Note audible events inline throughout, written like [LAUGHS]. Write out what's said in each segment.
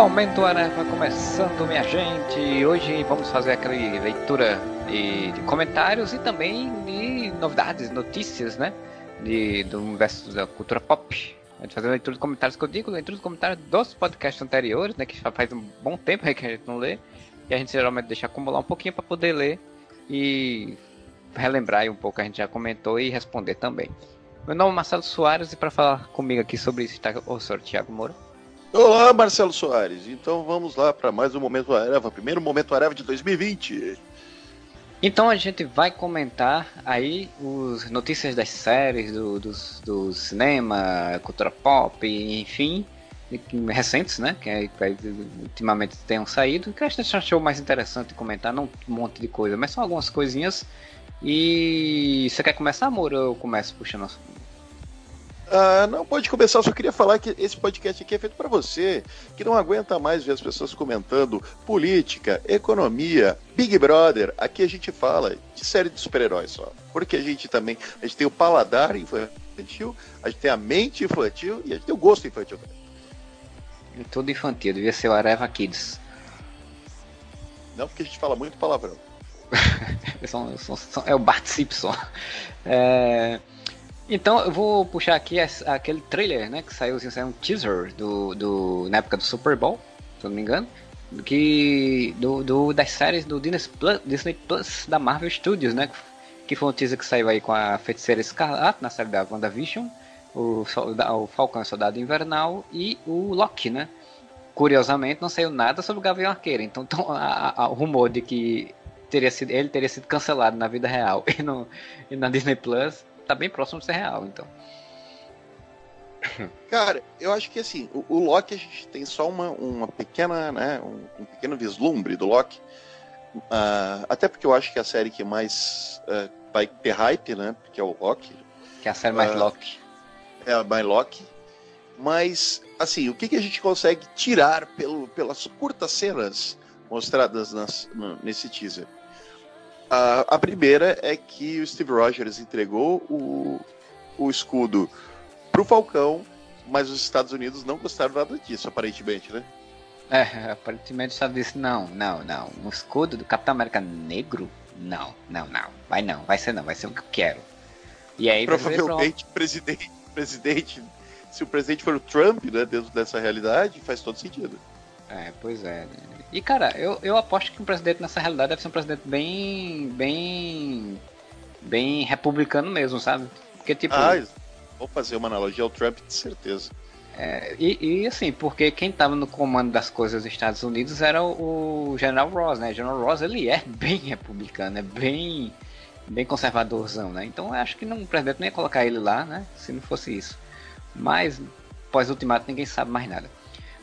Momento Areva começando, minha gente. Hoje vamos fazer aquela leitura de, de, comentários e também de novidades, notícias, né? De, do universo da cultura pop. A gente fazer a leitura de comentários que eu digo, leitura de comentários dos podcasts anteriores, né? Que já faz um bom tempo que a gente não lê. E a gente geralmente deixa acumular um pouquinho para poder ler e relembrar um pouco, a gente já comentou e responder também. Meu nome é Marcelo Soares e para falar comigo aqui sobre isso está o senhor Tiago Moura. Olá, Marcelo Soares. Então vamos lá para mais um Momento Areva, primeiro Momento Areva de 2020. Então a gente vai comentar aí os notícias das séries, do, dos, do cinema, cultura pop, enfim, recentes, né? Que, que ultimamente tenham saído, que a gente achou mais interessante comentar, não um monte de coisa, mas só algumas coisinhas. E você quer começar, amor, ou eu começo puxando ah, não, pode começar. Eu só queria falar que esse podcast aqui é feito para você, que não aguenta mais ver as pessoas comentando política, economia, Big Brother. Aqui a gente fala de série de super-heróis só. Porque a gente também a gente tem o paladar infantil, a gente tem a mente infantil e a gente tem o gosto infantil também. É tudo infantil, devia ser o Areva Kids. Não, porque a gente fala muito palavrão. [LAUGHS] são, são, são, é o Bart Simpson. É... Então eu vou puxar aqui aquele trailer, né? Que saiu, assim, saiu um teaser do, do, na época do Super Bowl, se eu não me engano. Que, do, do, das séries do Disney Plus, Disney Plus da Marvel Studios, né? Que foi um teaser que saiu aí com a Feiticeira Escarlate na série da WandaVision, o, o Falcão Soldado Invernal e o Loki, né? Curiosamente não saiu nada sobre o Gavião Arqueiro, então, o rumor de que teria sido, ele teria sido cancelado na vida real [LAUGHS] e, no, e na Disney Plus tá bem próximo de ser real, então. [COUGHS] Cara, eu acho que assim, o, o Loki a gente tem só uma, uma pequena, né, um, um pequeno vislumbre do Loki. Uh, até porque eu acho que é a série que mais uh, vai ter hype, né? Que é o Loki. Que é a série mais uh, Loki. É a mais Loki. Mas, assim, o que, que a gente consegue tirar pelo, pelas curtas cenas mostradas nas, nesse teaser? A, a primeira é que o Steve Rogers entregou o, o escudo pro Falcão, mas os Estados Unidos não gostaram nada disso, aparentemente, né? É, aparentemente Estados Unidos não, não, não. Um escudo do Capitão América negro? Não, não, não. Vai não, vai ser não, vai ser o que eu quero. E aí Provavelmente o presidente, presidente, se o presidente for o Trump, né, dentro dessa realidade, faz todo sentido. É, pois é. Né? E cara, eu, eu aposto que um presidente nessa realidade deve ser um presidente bem. bem. bem republicano mesmo, sabe? Porque tipo. Ah, vou fazer uma analogia ao Trump de certeza. É, e, e, assim, porque quem estava no comando das coisas dos Estados Unidos era o, o General Ross, né? General Ross ele é bem republicano, é bem, bem conservadorzão, né? Então eu acho que não, o presidente não ia colocar ele lá, né? Se não fosse isso. Mas pós-ultimato ninguém sabe mais nada.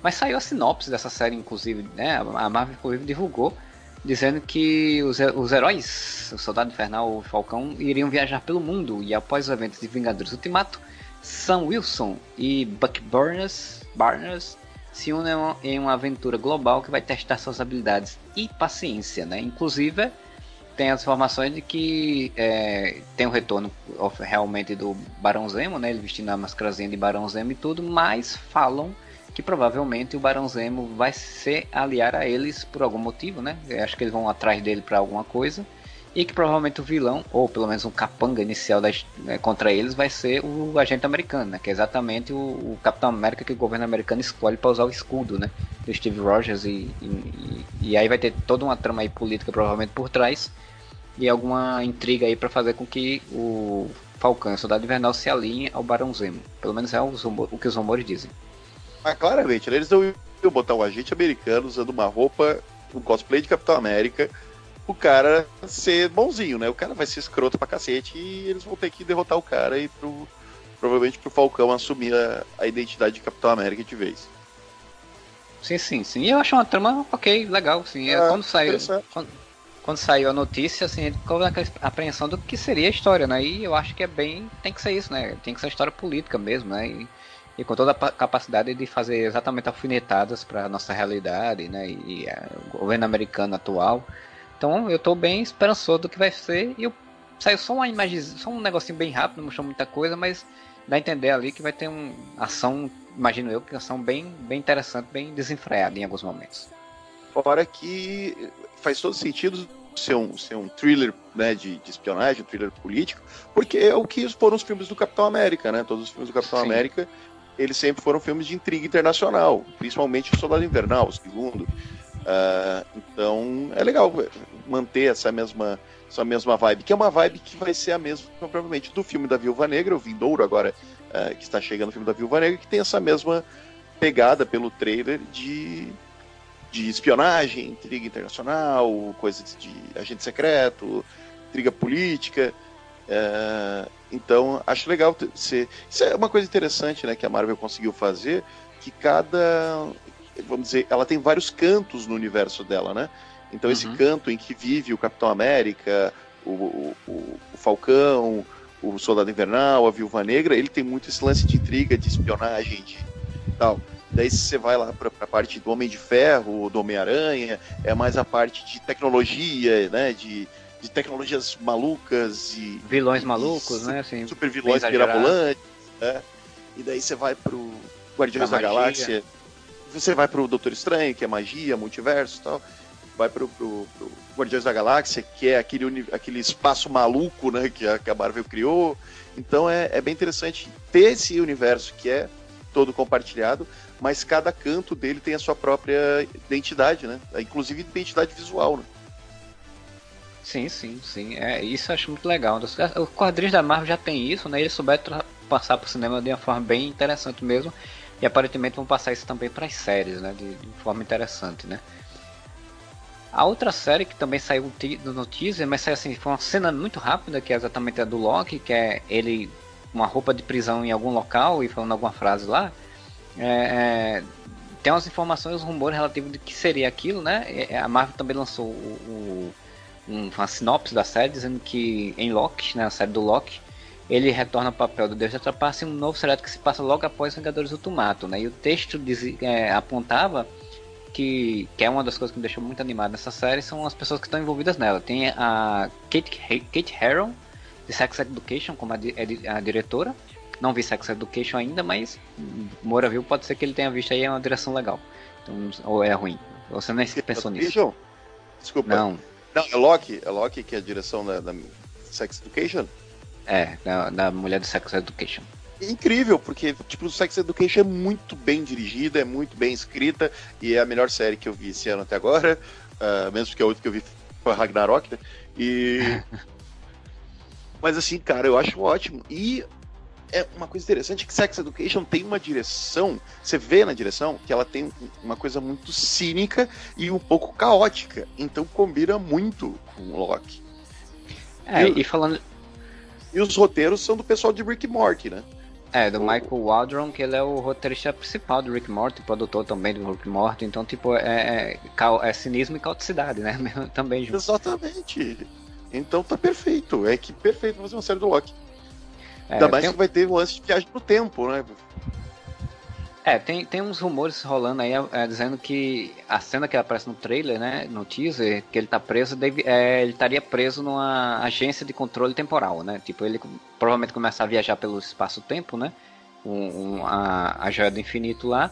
Mas saiu a sinopse dessa série, inclusive, né? A Marvel inclusive divulgou, dizendo que os, os heróis, o Soldado Infernal o Falcão, iriam viajar pelo mundo e após o evento de Vingadores Ultimato, Sam Wilson e Buck Barnes, Barnes se unem em uma aventura global que vai testar suas habilidades e paciência, né? Inclusive tem as informações de que é, tem o retorno realmente do Barão Zemo, né? Ele vestindo a mascarazinha de Barão Zemo e tudo, mas falam que provavelmente o Barão Zemo vai se aliar a eles por algum motivo, né? Eu acho que eles vão atrás dele para alguma coisa. E que provavelmente o vilão, ou pelo menos um capanga inicial né, contra eles, vai ser o agente americano, né? Que é exatamente o, o Capitão América que o governo americano escolhe para usar o escudo, né? Do Steve Rogers. E, e, e aí vai ter toda uma trama aí política provavelmente por trás. E alguma intriga aí para fazer com que o Falcão, o Soldado Invernal, se alinhe ao Barão Zemo. Pelo menos é o que os rumores dizem. Ah, claramente, né? eles não iam botar um agente americano usando uma roupa, um cosplay de Capitão América, o cara ser bonzinho, né? O cara vai ser escroto pra cacete e eles vão ter que derrotar o cara e pro, provavelmente pro Falcão assumir a, a identidade de Capitão América de vez. Sim, sim, sim. E eu acho uma trama ok, legal, sim. É, é quando saiu. Quando, quando, saiu a notícia, assim, a gente ficou naquela apreensão do que seria a história, né? E eu acho que é bem. Tem que ser isso, né? Tem que ser história política mesmo, né? E, e com toda a capacidade de fazer exatamente alfinetadas para a nossa realidade, né? E, e é, o governo americano atual. Então eu estou bem esperançoso do que vai ser e eu saiu só uma imagem, só um negocinho bem rápido, não mostrou muita coisa, mas dá a entender ali que vai ter uma ação, imagino eu, que ação bem, bem interessante, bem desenfreada em alguns momentos. Fora que faz todo sentido ser um, ser um thriller né, de, de, espionagem, um thriller político, porque é o que foram os filmes do Capitão América, né? Todos os filmes do Capitão Sim. América, eles sempre foram filmes de intriga internacional, principalmente o Soldado Invernal, o segundo. Uh, então é legal manter essa mesma, essa mesma vibe, que é uma vibe que vai ser a mesma, provavelmente, do filme da Viúva Negra, o Vindouro agora, uh, que está chegando o filme da Viúva Negra, que tem essa mesma pegada pelo trailer de de espionagem, intriga internacional, coisas de agente secreto, intriga política. É, então, acho legal ser. Isso é uma coisa interessante né, que a Marvel conseguiu fazer, que cada. Vamos dizer, ela tem vários cantos no universo dela, né? Então, uhum. esse canto em que vive o Capitão América, o, o, o Falcão, o Soldado Invernal, a Viúva Negra, ele tem muito esse lance de intriga, de espionagem, de tal. Daí você vai lá para a parte do Homem de Ferro, do Homem-Aranha, é mais a parte de tecnologia, né? De, de tecnologias malucas e. Vilões malucos, e, né? Assim, super vilões mirabolantes. Né? E daí você vai pro Guardiões da, da Galáxia. Você vai pro Doutor Estranho, que é magia, multiverso e tal. Vai pro, pro, pro, Guardiões da Galáxia, que é aquele, aquele espaço maluco né, que, a, que a Marvel criou. Então é, é bem interessante ter esse universo que é todo compartilhado, mas cada canto dele tem a sua própria identidade, né? Inclusive identidade visual, né? Sim, sim, sim. É, isso eu acho muito legal. Os quadrinhos da Marvel já tem isso, né? Eles souberam passar pro cinema de uma forma bem interessante mesmo. E aparentemente vão passar isso também para as séries, né? De, de, forma interessante, né? A outra série que também saiu no teaser, mas assim, foi uma cena muito rápida, que é exatamente a do Loki, que é ele uma roupa de prisão em algum local e falando alguma frase lá. É, é, tem umas informações, rumores relativos de que seria aquilo, né? É, a Marvel também lançou o, o, uma sinopse da série dizendo que em Loki, né, a série do Loki, ele retorna ao papel do Deus da Trapaça em um novo seriado que se passa logo após Vingadores Ultimato, né? E o texto diz, é, apontava que, que é uma das coisas que me deixou muito animado nessa série são as pessoas que estão envolvidas nela. Tem a Kate, Kate Harrow, de Sex Education como a, a, a diretora, não vi Sex Education ainda, mas Moura viu, pode ser que ele tenha visto aí, é uma direção legal. Então, ou é ruim. Você nem pensou nisso. Desculpa. Não. Não, é Loki, é Loki que é a direção da, da Sex Education? É, da, da mulher do Sex Education. incrível, porque tipo, o Sex Education é muito bem dirigida, é muito bem escrita e é a melhor série que eu vi esse ano até agora, uh, [LAUGHS] mesmo que a outra que eu vi foi Ragnarok, né? E [LAUGHS] Mas assim, cara, eu acho ótimo. E é uma coisa interessante que Sex Education tem uma direção, você vê na direção que ela tem uma coisa muito cínica e um pouco caótica, então combina muito com o Loki. É, e, e falando e os roteiros são do pessoal de Rick Morty, né? É, do o... Michael Waldron, que ele é o roteirista principal do Rick Morty, produtor também do Rick Morty, então, tipo, é, é, é cinismo e caoticidade, né? [LAUGHS] também junto. Exatamente. Então tá perfeito. É que perfeito fazer uma série do Loki. É, Ainda mais tem... que vai ter um lance de viagem no tempo, né? É, tem, tem uns rumores rolando aí é, dizendo que a cena que aparece no trailer, né, no teaser, que ele tá preso, deve, é, ele estaria preso numa agência de controle temporal, né? Tipo, ele provavelmente começa a viajar pelo espaço-tempo, né? Um, um, a, a joia do infinito lá.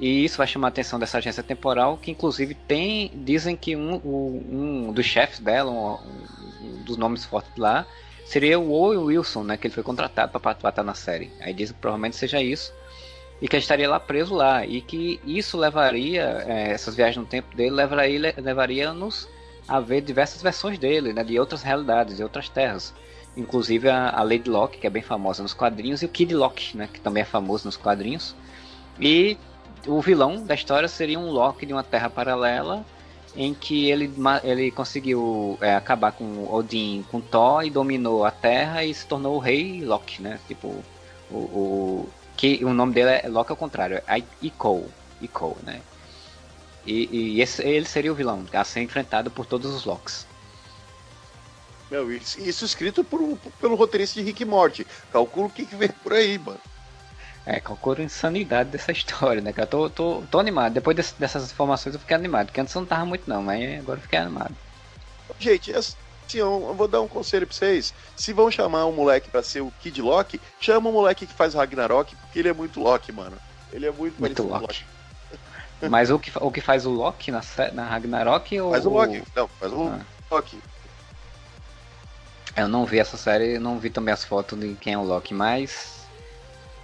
E isso vai chamar a atenção dessa agência temporal, que inclusive tem. Dizem que um, um, um dos chefes dela, um, um, dos nomes fortes lá, seria o Owen Wilson, né? Que ele foi contratado para participar na série. Aí dizem que provavelmente seja isso. E que ele estaria lá preso lá. E que isso levaria, é, essas viagens no tempo dele, levaria, levaria-nos a ver diversas versões dele, né? De outras realidades, de outras terras. Inclusive a, a Lady Locke, que é bem famosa nos quadrinhos, e o Kid Locke, né? Que também é famoso nos quadrinhos. E o vilão da história seria um Loki de uma terra paralela em que ele, ele conseguiu é, acabar com Odin, com Thor e dominou a Terra e se tornou o rei Loki, né? Tipo, o, o que o nome dele é Loki ao contrário, é Ico, Ico, né? E, e esse, ele seria o vilão a ser enfrentado por todos os Locks. Meu, isso, isso escrito por, pelo roteirista de Rick Morty. Calculo o que, que vem por aí, mano. É, calculo a insanidade dessa [LAUGHS] história, né, cara? Tô, tô, tô animado. Depois desse, dessas informações eu fiquei animado, porque antes eu não tava muito não, mas agora eu fiquei animado. Gente, assim, eu, eu vou dar um conselho pra vocês. Se vão chamar um moleque pra ser o Kid Loki, chama o moleque que faz Ragnarok, porque ele é muito Loki, mano. Ele é muito, muito Loki. Loki. [LAUGHS] Mas o que, o que faz o Loki na, na Ragnarok ou. Faz o Loki, não, faz o ah. Loki. Eu não vi essa série, não vi também as fotos de quem é o Loki, mas.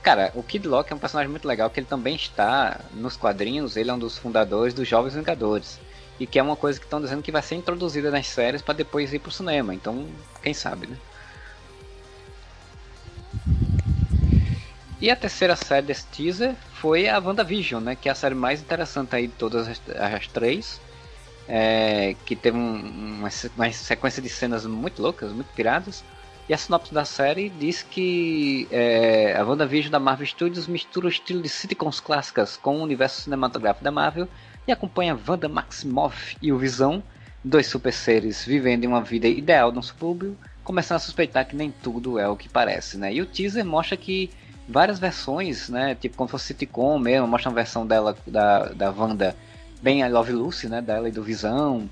Cara, o Kid Loki é um personagem muito legal, que ele também está nos quadrinhos, ele é um dos fundadores dos Jovens Vingadores. E que é uma coisa que estão dizendo que vai ser introduzida nas séries para depois ir pro cinema. Então, quem sabe, né? E a terceira série desse teaser foi a WandaVision, né? Que é a série mais interessante aí de todas as, as três é, que teve um, uma, uma, sequência de cenas muito loucas, muito piradas. E a sinopse da série diz que é, a WandaVision da Marvel Studios mistura o estilo de sitcoms clássicas com o universo cinematográfico da Marvel e acompanha Wanda Maximoff e o Visão, dois super seres vivendo uma vida ideal no subúrbio, começando a suspeitar que nem tudo é o que parece, né? E o teaser mostra que várias versões, né? Tipo como se fosse sitcom mesmo, mostra uma versão dela, da, da Wanda bem a Love Lucy, né? Dela e do Visão.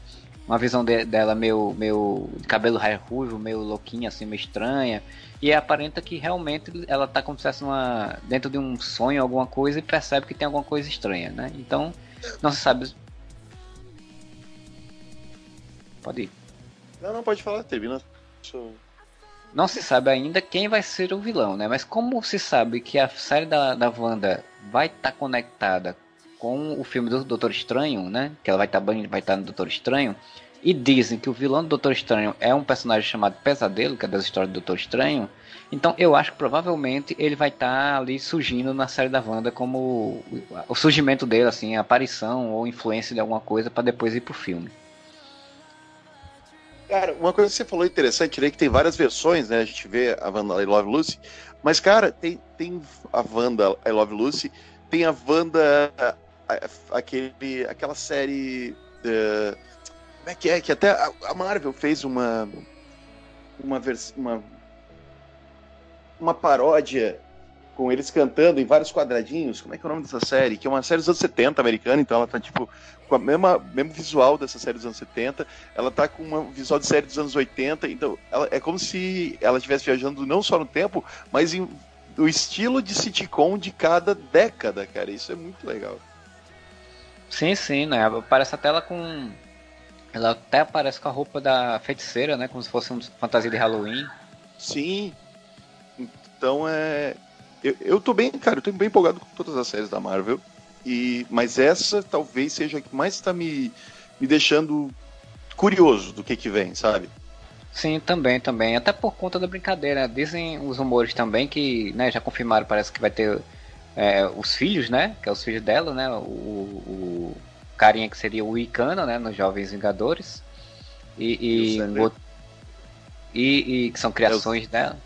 Uma visão de, dela meio, meio de cabelo raio ruivo, meio louquinha, assim, meio estranha. E aparenta que realmente ela tá como se fosse uma, dentro de um sonho, alguma coisa, e percebe que tem alguma coisa estranha, né? Então, não se sabe. Pode ir. Não, não, pode falar, termina. Não se sabe ainda quem vai ser o vilão, né? Mas como se sabe que a série da, da Wanda vai estar tá conectada com o filme do Doutor Estranho, né? Que ela vai estar tá, vai tá no Doutor Estranho. E dizem que o vilão do Doutor Estranho é um personagem chamado Pesadelo, que é das histórias do Doutor Estranho. Então eu acho que provavelmente ele vai estar tá ali surgindo na série da Wanda como o surgimento dele, assim, a aparição ou influência de alguma coisa para depois ir pro filme. Cara, uma coisa que você falou interessante, né, que tem várias versões, né? A gente vê a Wanda I Love Lucy, mas cara, tem, tem a Wanda I Love Lucy, tem a Wanda aquele, aquela série. Uh, como é que é? Que até a Marvel fez uma. Uma, uma, uma paródia com eles cantando em vários quadradinhos. Como é que é o nome dessa série? Que é uma série dos anos 70 americana, então ela tá tipo com mesma mesmo visual dessa série dos anos 70. Ela tá com um visual de série dos anos 80, então ela, é como se ela estivesse viajando não só no tempo, mas em, o estilo de sitcom de cada década, cara. Isso é muito legal. Sim, sim, né? Aparece até ela com. Ela até aparece com a roupa da feiticeira, né? Como se fosse uma fantasia de Halloween. Sim. Então é. Eu, eu tô bem, cara, eu tô bem empolgado com todas as séries da Marvel. E, mas essa talvez seja a que mais está me, me deixando curioso do que que vem, sabe? Sim, também, também. Até por conta da brincadeira. Dizem os rumores também que, né, já confirmaram, parece que vai ter é, os filhos, né? Que é os filhos dela, né? O, o carinha que seria o Icano, né? Nos Jovens Vingadores. E, e, e, e que são criações é o... dela.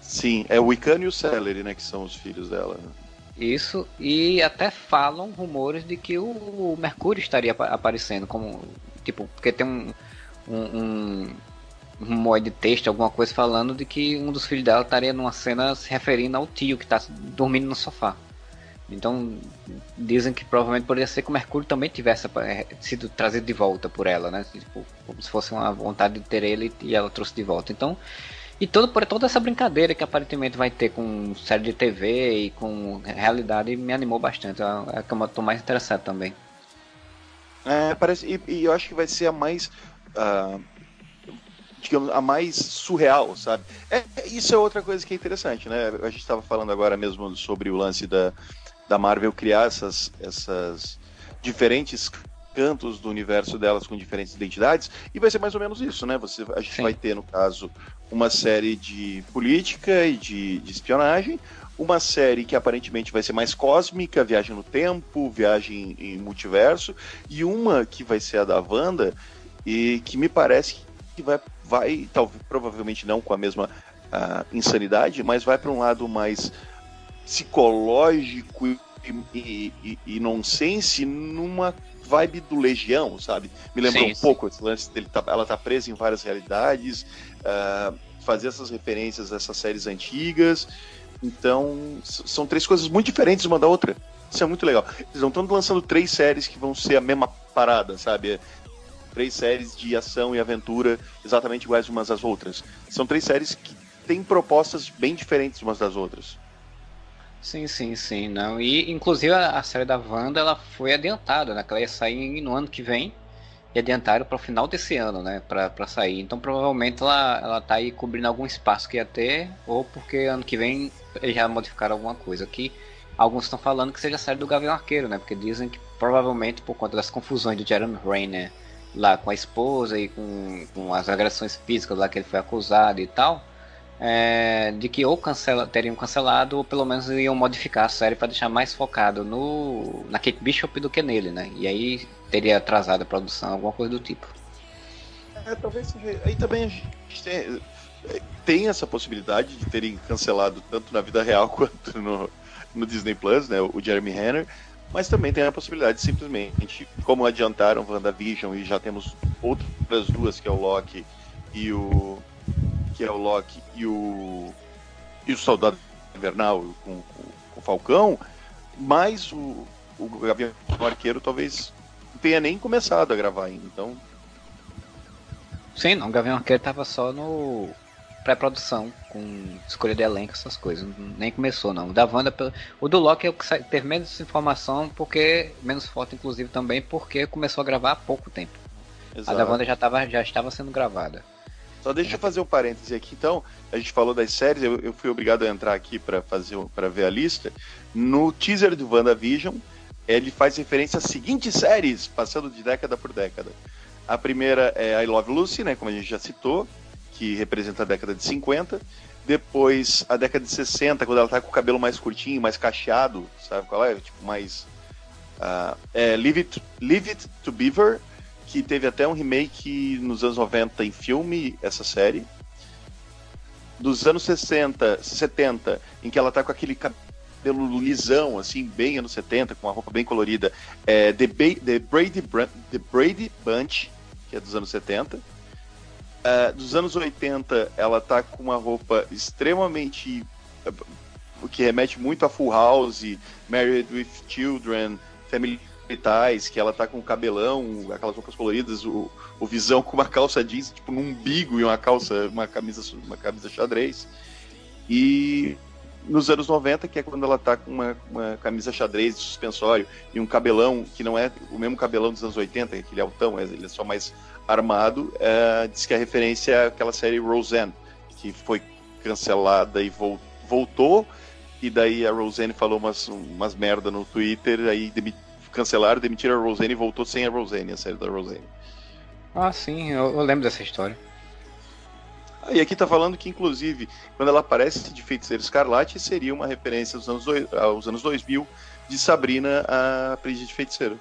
Sim, é o Icano e o Celery, né? Que são os filhos dela. Isso, e até falam rumores de que o Mercúrio estaria aparecendo como. Tipo, porque tem um, um, um modo de texto, alguma coisa falando de que um dos filhos dela estaria numa cena se referindo ao tio que está dormindo no sofá. Então dizem que provavelmente poderia ser que o Mercúrio também tivesse eh, sido trazido de volta por ela, né? Tipo, como se fosse uma vontade de ter ele e ela trouxe de volta. Então, e todo, por toda essa brincadeira que aparentemente vai ter com série de TV e com realidade me animou bastante. É a que eu estou mais interessado também. É, parece, e, e, eu acho que vai ser a mais. Uh digamos, a mais surreal, sabe? É, isso é outra coisa que é interessante, né? A gente estava falando agora mesmo sobre o lance da, da Marvel criar essas, essas diferentes cantos do universo delas com diferentes identidades, e vai ser mais ou menos isso, né? Você, a gente Sim. vai ter, no caso, uma série de política e de, de espionagem, uma série que aparentemente vai ser mais cósmica, viagem no tempo, viagem em multiverso, e uma que vai ser a da Wanda, e que me parece que vai vai, talvez, provavelmente não com a mesma uh, insanidade, mas vai para um lado mais psicológico e, e, e, e nonsense numa vibe do Legião, sabe? Me lembrou sim, um sim. pouco esse lance dele, tá, ela tá presa em várias realidades, uh, fazer essas referências a essas séries antigas. Então, são três coisas muito diferentes uma da outra. Isso é muito legal. Eles não estão lançando três séries que vão ser a mesma parada, sabe? Três séries de ação e aventura exatamente iguais umas às outras. São três séries que têm propostas bem diferentes umas das outras. Sim, sim, sim, não. E inclusive a, série da Wanda ela foi adiantada, né? Que ela ia sair no ano que vem e adiantaram para o final desse ano, né? Para sair. Então provavelmente ela, ela tá aí cobrindo algum espaço que ia ter, ou porque ano que vem eles já modificaram alguma coisa. Aqui alguns estão falando que seja a série do Gavião Arqueiro, né? Porque dizem que provavelmente por conta das confusões de Jeremy Renner lá com a esposa e com, com as agressões físicas lá que ele foi acusado e tal. É, de que ou cancela, teriam cancelado ou pelo menos iam modificar a série para deixar mais focado no na Kate Bishop do que nele, né? E aí teria atrasado a produção, alguma coisa do tipo. É, talvez seja. Aí também a gente tem, tem, essa possibilidade de terem cancelado tanto na vida real [LAUGHS] quanto no, no Disney Plus, né? O Jeremy Renner. Mas também tem a possibilidade de simplesmente, como adiantaram WandaVision e já temos outras duas, que é o Loki e o. que é o Loki e o. e o Soldado Invernal com, com, com o Falcão, mais o, o Gavião Arqueiro talvez tenha nem começado a gravar ainda, então. Sim, não, o Gavião Arqueiro tava só no pré-produção, com escolha de elenco, essas coisas. Nem começou, não. O da Wanda, o do Loki é o que teve menos informação, porque. menos foto, inclusive, também, porque começou a gravar há pouco tempo. Exato. A da Wanda já, tava, já estava sendo gravada. Só deixa eu fazer um parêntese aqui, então. A gente falou das séries, eu, eu fui obrigado a entrar aqui para fazer para ver a lista. No teaser do WandaVision, ele faz referência às seguintes séries, passando de década por década. A primeira é I Love Lucy, né, como a gente já citou, que representa a década de 50. Depois, a década de 60, quando ela tá com o cabelo mais curtinho, mais cacheado, sabe qual é? Tipo, mais. Uh, é Leave It, Leave It to Beaver, que teve até um remake nos anos 90 em filme, essa série. Dos anos 60, 70, em que ela tá com aquele cabelo lisão, assim, bem anos 70, com uma roupa bem colorida. É The, ba The, Brady, The Brady Bunch, que é dos anos 70. Uh, é, dos anos 80, ela tá com uma roupa extremamente. o que remete muito a Full House, Married with Children, Family Ties, que ela tá com cabelão, aquelas roupas coloridas, o, o visão com uma calça jeans, tipo, num umbigo e uma calça, uma camisa, uma camisa xadrez. E nos anos 90, que é quando ela tá com uma, uma, camisa xadrez de suspensório e um cabelão que não é o mesmo cabelão dos anos 80, aquele altão, ele é só mais armado, é, diz que a referência é aquela série Roseanne, que foi cancelada e vol voltou, e daí a Roseanne falou umas, umas merda no Twitter, aí cancelaram, demitiram a Roseanne e voltou sem a Roseanne, a série da Roseanne. Ah, sim, eu, eu lembro dessa história. E aqui tá falando que, inclusive, quando ela aparece de Feiticeiro Escarlate, seria uma referência aos anos, aos anos 2000 de Sabrina, a aprendiz de feiticeiro.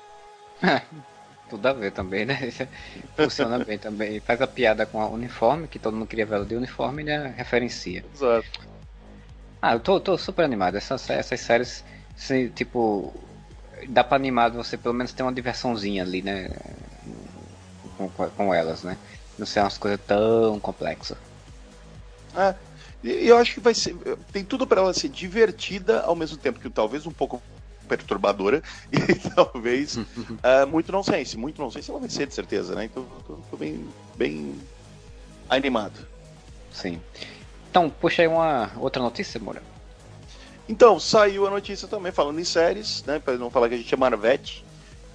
[LAUGHS] Tudo a ver também, né? [LAUGHS] Funciona bem também. Faz a piada com a uniforme, que todo mundo queria ver ela de uniforme, né? Referencia. Exato. Ah, eu tô, tô super animado. Essas, essas séries, assim, tipo, dá pra animar você pelo menos ter uma diversãozinha ali, né? Com, com elas, né? Não ser umas coisas tão complexas. É, e eu acho que vai ser. Tem tudo para ela ser divertida, ao mesmo tempo que talvez um pouco perturbadora [LAUGHS] e talvez uh, [LAUGHS] muito nonsense. Muito nonsense ela vai ser, de certeza, né? Então tô, tô bem, bem animado. Sim. Então, puxa aí uma outra notícia, Moura. Então, saiu a notícia também falando em séries, né? Para não falar que a gente é Marvete.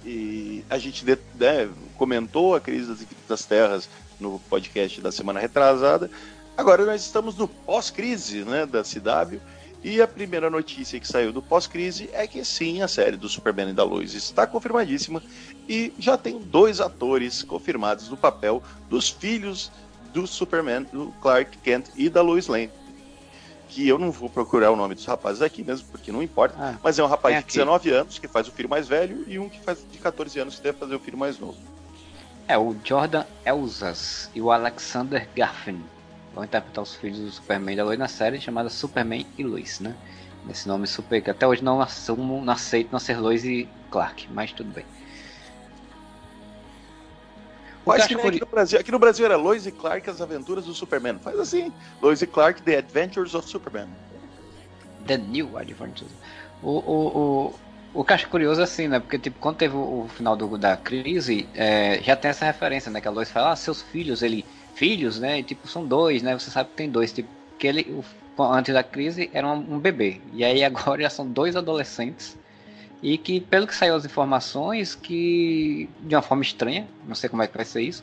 E a gente né, comentou a crise das, das terras no podcast da semana retrasada. Agora nós estamos no pós-crise né, da CW. E a primeira notícia que saiu do pós-crise é que sim, a série do Superman e da Lois está confirmadíssima e já tem dois atores confirmados no papel dos filhos do Superman, do Clark Kent e da Lois Lane. Que eu não vou procurar o nome dos rapazes aqui mesmo, porque não importa, ah, mas é um rapaz é de 19 anos que faz o filho mais velho e um que faz de 14 anos que deve fazer o filho mais novo. É o Jordan Elzas e o Alexander Garfin vão interpretar os filhos do Superman da Lois na série chamada Superman e Lois, né? Esse nome super que até hoje não assumo, não aceito não ser Lois e Clark, mas tudo bem. Faz que aqui, no Brasil. aqui no Brasil era Lois e Clark as aventuras do Superman. Faz assim, Lois e Clark The Adventures of Superman. The New Adventures. O, o, o, O que eu acho curioso é assim, né? Porque, tipo, quando teve o, o final do, da crise, é, já tem essa referência, né? Que a Lois fala, ah, seus filhos, ele. Filhos, né? Tipo, são dois, né? Você sabe que tem dois. Tipo, que ele, antes da crise, era um, bebê. E aí [LAUGHS] agora já são dois adolescentes. E que, pelo que saiu as informações, que. De uma forma estranha, não sei como é que vai ser isso.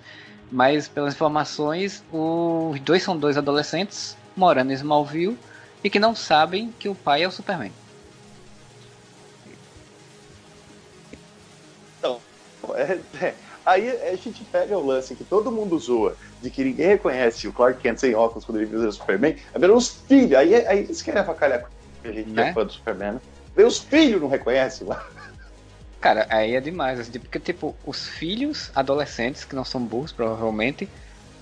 Mas pelas informações, os dois são dois adolescentes morando em Smallville e que não sabem que o pai é o Superman. [LAUGHS] É, é, aí a gente pega o lance que todo mundo zoa, de que ninguém reconhece o Clark Kent sem óculos quando ele vira o Superman, é ver os filhos, aí, aí eles querem avacalhar com a gente né? que é fã do Superman, né? os filhos não reconhecem lá. Cara, aí é demais, assim, porque tipo, os filhos adolescentes, que não são burros provavelmente,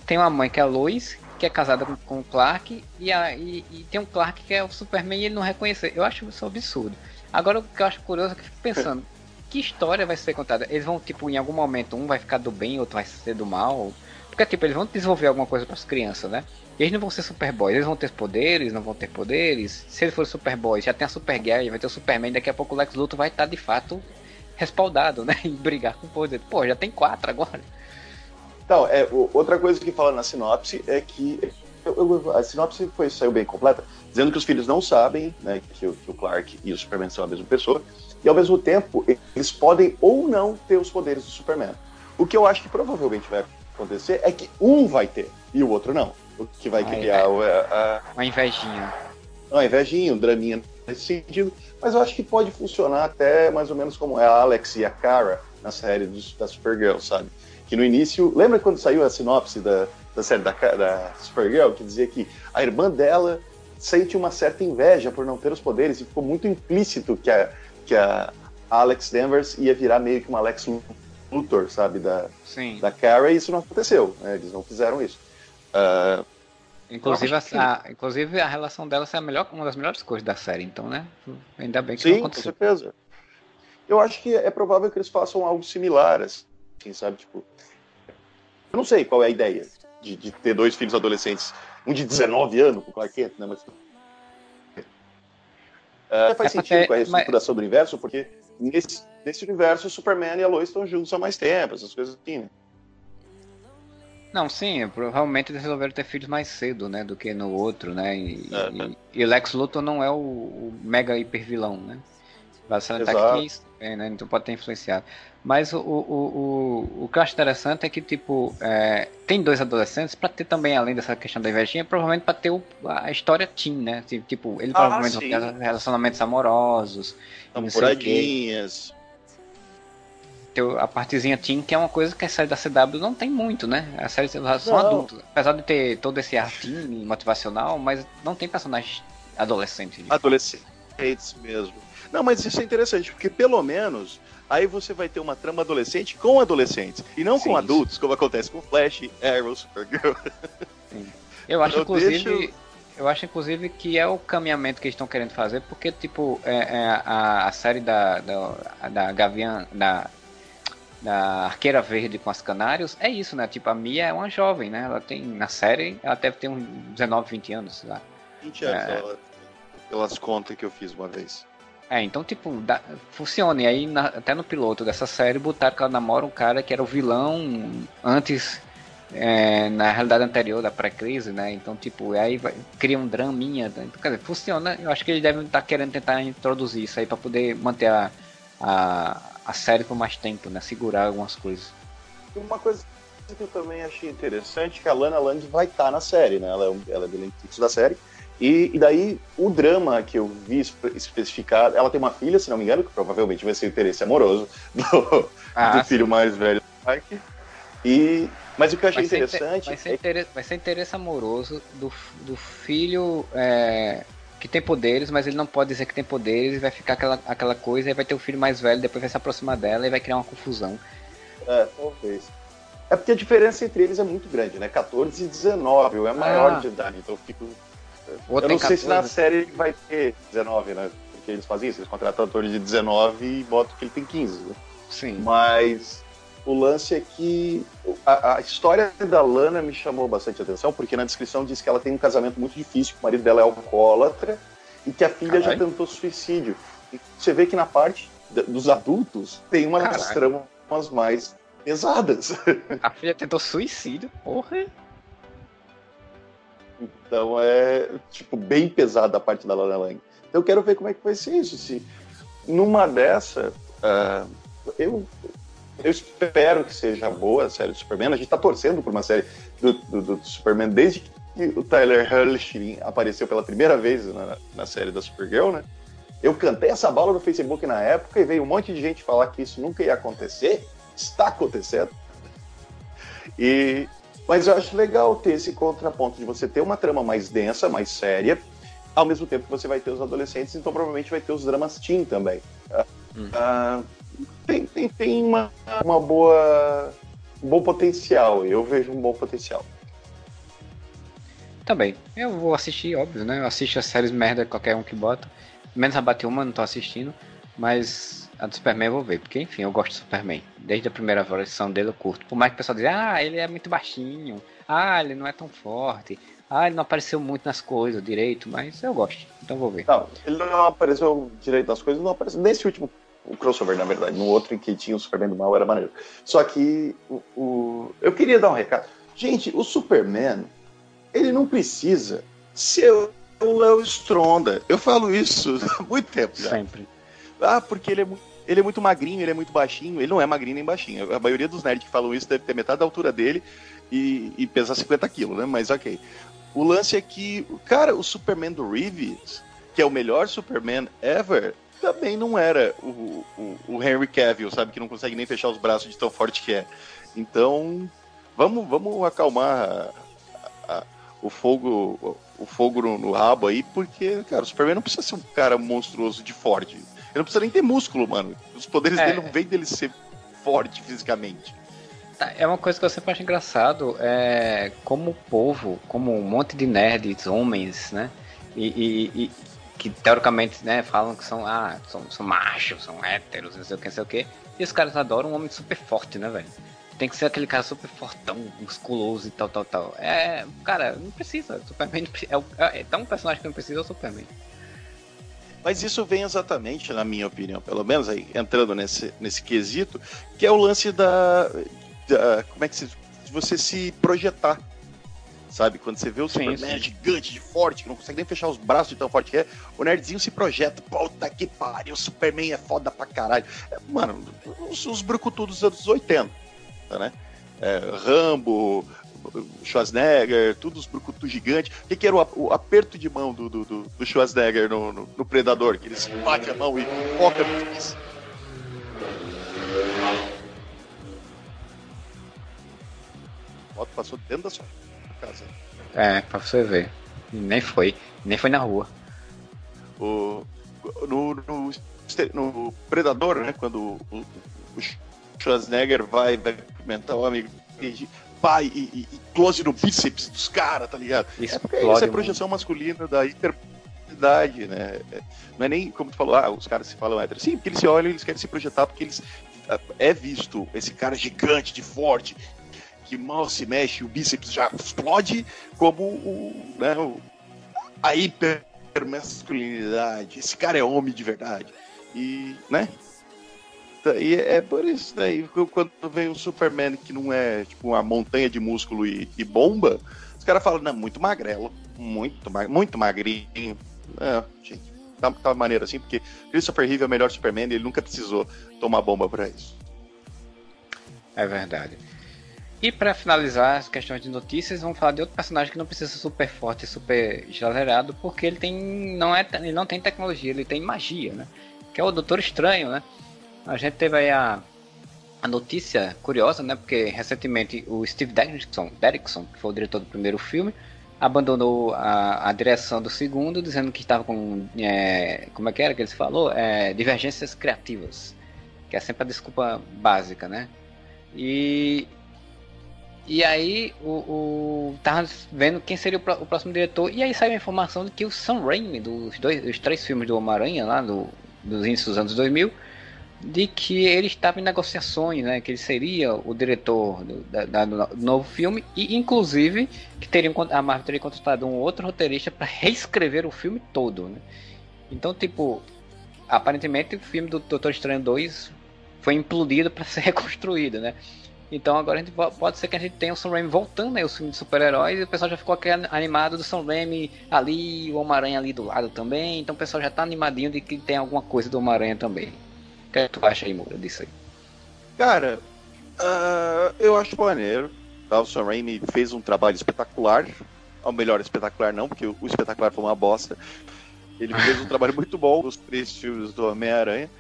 tem uma mãe que é a Lois, que é casada com, com o Clark, e, a, e, e, tem um Clark que é o Superman e ele não reconhece. Eu acho isso absurdo. Agora o que eu acho curioso é que eu fico pensando, que história vai ser contada? Eles vão, tipo, em algum momento, um vai ficar do bem, outro vai ser do mal. Porque, tipo, eles vão desenvolver alguma coisa para as crianças, né? E eles não vão ser Superboys, eles vão ter poderes, não vão ter poderes. Se eles forem Superboys, já tem a Supergirl, vai ter o Superman, daqui a pouco o Lex Luthor vai estar, de fato, respaldado, né? [LAUGHS] E brigar com o poder. Pô, já tem quatro agora. Então, é, outra coisa que fala na sinopse é que eu, eu, a sinopse foi, saiu bem completa, dizendo que os filhos não sabem né, que, que, o Clark e o Superman são a mesma pessoa, e ao mesmo tempo, eles podem ou não ter os poderes do Superman. O que eu acho que provavelmente vai acontecer é que um vai ter e o outro não. O que vai criar é, a, Uma invejinha. Uma invejinha, um draminha nesse sentido. Mas eu acho que pode funcionar até mais ou menos como é a Alex e a Kara na série dos, da Supergirl, sabe? Que no início. Lembra quando saiu a sinopse da, da série da, da Supergirl, que dizia que a irmã dela sente uma certa inveja por não ter os poderes e ficou muito implícito que a, que a Alex Danvers ia virar meio que uma Alex Luthor, sabe, da, Sim. da Kara, e isso não aconteceu, né? eles não fizeram isso. Uh, inclusive, a, que... a, inclusive a relação dela é a melhor, uma das melhores coisas da série, então, né? Ainda bem que Sim, não aconteceu. com certeza. Eu acho que é provável que eles façam algo similar, assim, sabe, tipo... Eu não sei qual é a ideia de, de ter dois filhos adolescentes, um de 19 anos com o Clark Kent, né, mas Uh, faz é sentido com a reestruturação mas... do universo, porque nesse, nesse universo o Superman e a Lois estão juntos há mais tempo, essas coisas assim, né? Não, sim, provavelmente eles resolveram ter filhos mais cedo, né, do que no outro, né, e, e, e Lex Luthor não é o, o mega hiper vilão, né. Vai salientar que isso também, né, então pode ter influenciado. Mas o, o, o, o que eu acho interessante é que, tipo, é, tem dois adolescentes para ter também, além dessa questão da invejinha, provavelmente para ter o, a história teen, né? Tipo, ele ah, provavelmente sim. vai ter relacionamentos amorosos. Namoradinhas. A partezinha teen, que é uma coisa que a série da CW não tem muito, né? A série são adultos. Apesar de ter todo esse ar teen motivacional, mas não tem personagens adolescentes. Adolescentes mesmo. Não, mas isso é interessante, porque pelo menos aí você vai ter uma trama adolescente com adolescentes, e não Sim, com adultos, como acontece com Flash, Arrow, Supergirl. Sim. Eu acho, eu inclusive. Deixo... Eu acho, inclusive, que é o caminhamento que eles estão querendo fazer, porque, tipo, é, é a, a, série da, da, da Gavião, da, da Arqueira Verde com as Canários, é isso, né? Tipo, a Mia é uma jovem, né? Ela tem, na série, ela deve ter uns 19, 20 anos, sei lá. 20 anos, é... ela, pelas contas que eu fiz uma vez. É, então, tipo, dá, funciona. E aí, na, até no piloto dessa série, botaram que ela namora um cara que era o vilão antes, é, na realidade anterior da pré-crise, né? Então, tipo, aí vai, cria um draminha. Né? Então, quer dizer, funciona. Eu acho que eles devem estar querendo tentar introduzir isso aí para poder manter a, a, a série por mais tempo, né? Segurar algumas coisas. Uma coisa que eu também achei interessante é que a Lana Lang vai estar na série, né? Ela é, ela é do da série. E, e, daí, o drama que eu vi especificado, ela tem uma filha, se não me engano, que provavelmente vai ser o interesse amoroso do, [LAUGHS] ah, do filho mais velho do Mike. E, mas o que eu achei vai interessante. Vai ser, é interesse, vai ser interesse amoroso do, do filho é, que tem poderes, mas ele não pode dizer que tem poderes, e vai ficar aquela, aquela coisa, e vai ter o filho mais velho, depois vai se aproximar dela e vai criar uma confusão. É, talvez. É porque a diferença entre eles é muito grande, né? 14 e 19, eu é maior ah. de idade, então eu fico eu não sei se na série vai ter 19, né? Porque eles fazem isso, eles contratam atores de 19 e botam que ele tem 15. Né? Sim. Mas o lance é que a, a, história da Lana me chamou bastante atenção, porque na descrição diz que ela tem um casamento muito difícil, que o marido dela é alcoólatra e que a filha Caralho. já tentou suicídio. E você vê que na parte dos adultos tem uma das tramas mais pesadas. A filha tentou suicídio, porra. Então é, tipo, bem pesada a parte da Lana Lang. Então eu quero ver como é que vai ser isso. Se numa dessa, uh, eu, eu espero que seja boa a série do Superman. A gente tá torcendo por uma série do, do, do Superman desde que o Tyler Hershey apareceu pela primeira vez na, na série da Supergirl, né? Eu cantei essa bola no Facebook na época e veio um monte de gente falar que isso nunca ia acontecer. Está acontecendo. E mas eu acho legal ter esse contraponto de você ter uma trama mais densa, mais séria, ao mesmo tempo que você vai ter os adolescentes, então provavelmente vai ter os dramas teen também. Hum. Uh, tem tem, tem uma, uma boa, um bom potencial, eu vejo um bom potencial. Também. Eu vou assistir, óbvio, né? Eu assisto as séries merda qualquer um que bota. Menos a Batman, não tô assistindo. Mas a do Superman eu vou ver, porque enfim, eu gosto do Superman. Desde a primeira versão dele eu curto. Por mais que o pessoal diga, ah, ele é muito baixinho, ah, ele não é tão forte, ah, ele não apareceu muito nas coisas direito, mas eu gosto, então vou ver. Não, ele não apareceu direito nas coisas, não apareceu nesse último o crossover, na verdade. No outro em que tinha o Superman do mal era maneiro. Só que o, o, eu queria dar um recado. Gente, o Superman, ele não precisa ser o Léo Stronda. Eu falo isso [LAUGHS] há muito tempo já. Sempre. Ah, porque ele é muito ele é muito magrinho, ele é muito baixinho. Ele não é magrinho nem baixinho. A maioria dos nerds que falam isso deve ter metade da altura dele e, e pesar 50 quilos, né? Mas ok. O lance é que, cara, o Superman do Reeves, que é o melhor Superman ever, também não era o, o, o Henry Cavill, sabe? Que não consegue nem fechar os braços de tão forte que é. Então, vamos, vamos acalmar a, a, o fogo o fogo no, no, rabo aí, porque, cara, o Superman não precisa ser um cara monstruoso de forte. Ele não precisa nem ter músculo, mano. Os poderes é. dele não vêm dele ser forte fisicamente. Tá, é uma coisa que eu sempre acho engraçado, é como o povo, como um monte de nerds, homens, né? E, e, e que teoricamente, né, falam que são, ah, são, são machos, são héteros, não sei o que, não sei o que. E os caras adoram um homem super forte, né, velho? Tem que ser aquele cara super fortão, musculoso e tal, tal, tal. É, cara, não precisa. Superman é, é, é tão um personagem que não precisa é o Superman. Mas isso vem exatamente, na minha opinião, pelo menos aí, entrando nesse, nesse quesito, que é o lance da. da como é que se. Você se projetar. Sabe? Quando você vê o sim, Superman sim. gigante, de forte, que não consegue nem fechar os braços de tão forte que é, o nerdzinho se projeta. Puta que pariu, o Superman é foda pra caralho. É, mano, os, os brucutus dos anos 80, né? É, Rambo, Schwarzenegger, tudo os brucutus gigantes. O que, que era o, o, aperto de mão do, do, do Schwarzenegger no, no, no, Predador? Que eles batem a mão e foca no difícil. A moto passou dentro da sua casa. É, pra você ver. Nem foi. Nem foi na rua. O, no, no, no Predador, né? Quando o, o Schwarzenegger vai, vai cumprimentar o amigo pai e, e, e close no bíceps dos caras, tá ligado? Isso, é porque isso é projeção masculina da hiperidade, né? Não é nem, como tu falou, ah, os caras se falam hétero. Sim, porque eles se olham e eles querem se projetar porque eles é visto esse cara gigante, de forte, que mal se mexe, o bíceps já explode, como o, né, o, a hipermasculinidade. Esse cara é homem de verdade. E, né? E é por isso daí, quando vem o Superman que não é tipo uma montanha de músculo e, e bomba, os caras falam, não, muito magrelo, muito, muito magrinho. É, gente, tá, tá maneiro assim, porque Christopher Reeve é o melhor Superman e ele nunca precisou tomar bomba para isso. É verdade. E para finalizar as questões de notícias, vamos falar de outro personagem que não precisa ser super forte e super exagerado, porque ele tem não é ele não tem tecnologia, ele tem magia, né? Que é o Doutor Estranho, né? A gente teve aí a, a notícia curiosa, né? Porque recentemente o Steve Derrickson, Derrickson, que foi o diretor do primeiro filme, abandonou a, a direção do segundo, dizendo que estava com. É, como é que era que ele falou? É, divergências criativas. Que é sempre a desculpa básica, né? E. E aí, o, o tava vendo quem seria o, o, próximo diretor, e aí saiu a informação de que o Sam Raimi, dos, dois, dos três filmes do Homem-Aranha, lá do, dos inícios dos anos 2000, de que ele estava em negociações, né, que ele seria o diretor do, da, do novo filme e inclusive que teria a Marvel teria contratado um outro roteirista para reescrever o filme todo, né? Então, tipo, aparentemente o filme do Doutor Estranho 2 foi implodido para ser [LAUGHS] reconstruído, né? Então agora a gente pode ser que a gente tenha o Sam Raimi voltando aí, né, os filmes de super-heróis, e o pessoal já ficou animado do Sam Raimi ali, o Homem-Aranha ali do lado também, então o pessoal já tá animadinho de que tem alguma coisa do Homem-Aranha também. Que, é que tu acha aí, Moura, disso aí? Cara, uh, eu acho maneiro. O Sam Raimi fez um trabalho espetacular. Ou melhor, espetacular não, porque o espetacular foi uma bosta. Ele fez um trabalho muito bom nos três filmes do Homem-Aranha.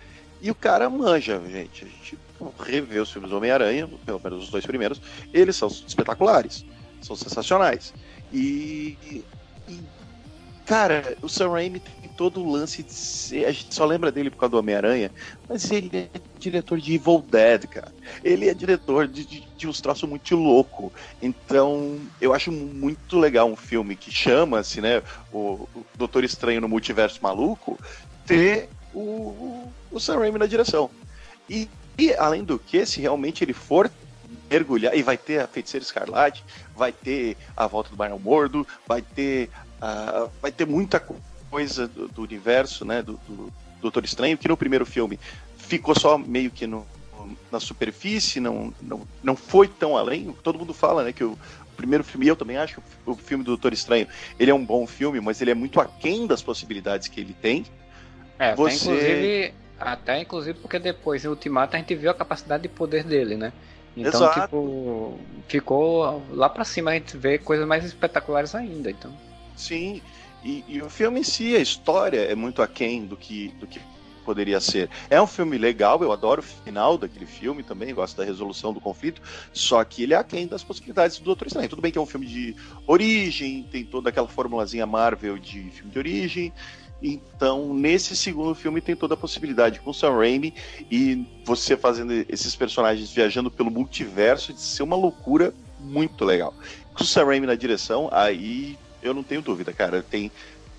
E o cara manja, gente. A gente rever os filmes do Homem-Aranha, pelo menos os dois primeiros, eles são espetaculares, são sensacionais. E, e cara, o Sam Raimi todo o lance de ser, a gente só lembra dele por causa do Homem-Aranha, mas ele é diretor de Evil Dead, cara. Ele é diretor de, de, de uns troços muito louco. Então, eu acho muito legal um filme que chama-se, né, o, Doutor Estranho no Multiverso Maluco, ter o, o Sam Raimi na direção. E e, além do que, se realmente ele for mergulhar, e vai ter a Feiticeira Escarlate, vai ter a volta do Barão Mordo, vai ter, uh, vai ter muita coisa do, do universo, né, do, do, Doutor Estranho, que no primeiro filme ficou só meio que no, na superfície, não, não, não foi tão além. Todo mundo fala, né, que o, primeiro filme, eu também acho que o filme do Doutor Estranho, ele é um bom filme, mas ele é muito aquém das possibilidades que ele tem. É, Você... inclusive até inclusive porque depois em Ultimato a gente viu a capacidade de poder dele, né? Então, Exato. tipo, ficou lá pra cima a gente vê coisas mais espetaculares ainda, então. Sim, e, e o filme em si, a história é muito aquém do que, do que poderia ser. É um filme legal, eu adoro o final daquele filme também, gosto da resolução do conflito, só que ele é aquém das possibilidades do Doutor Estranho. Tudo bem que é um filme de origem, tem toda aquela formulazinha Marvel de filme de origem, então, nesse segundo filme tem toda a possibilidade com Sam Raimi e você fazendo esses personagens viajando pelo multiverso de ser uma loucura muito legal. Com o Sam Raimi na direção, aí eu não tenho dúvida, cara. Tem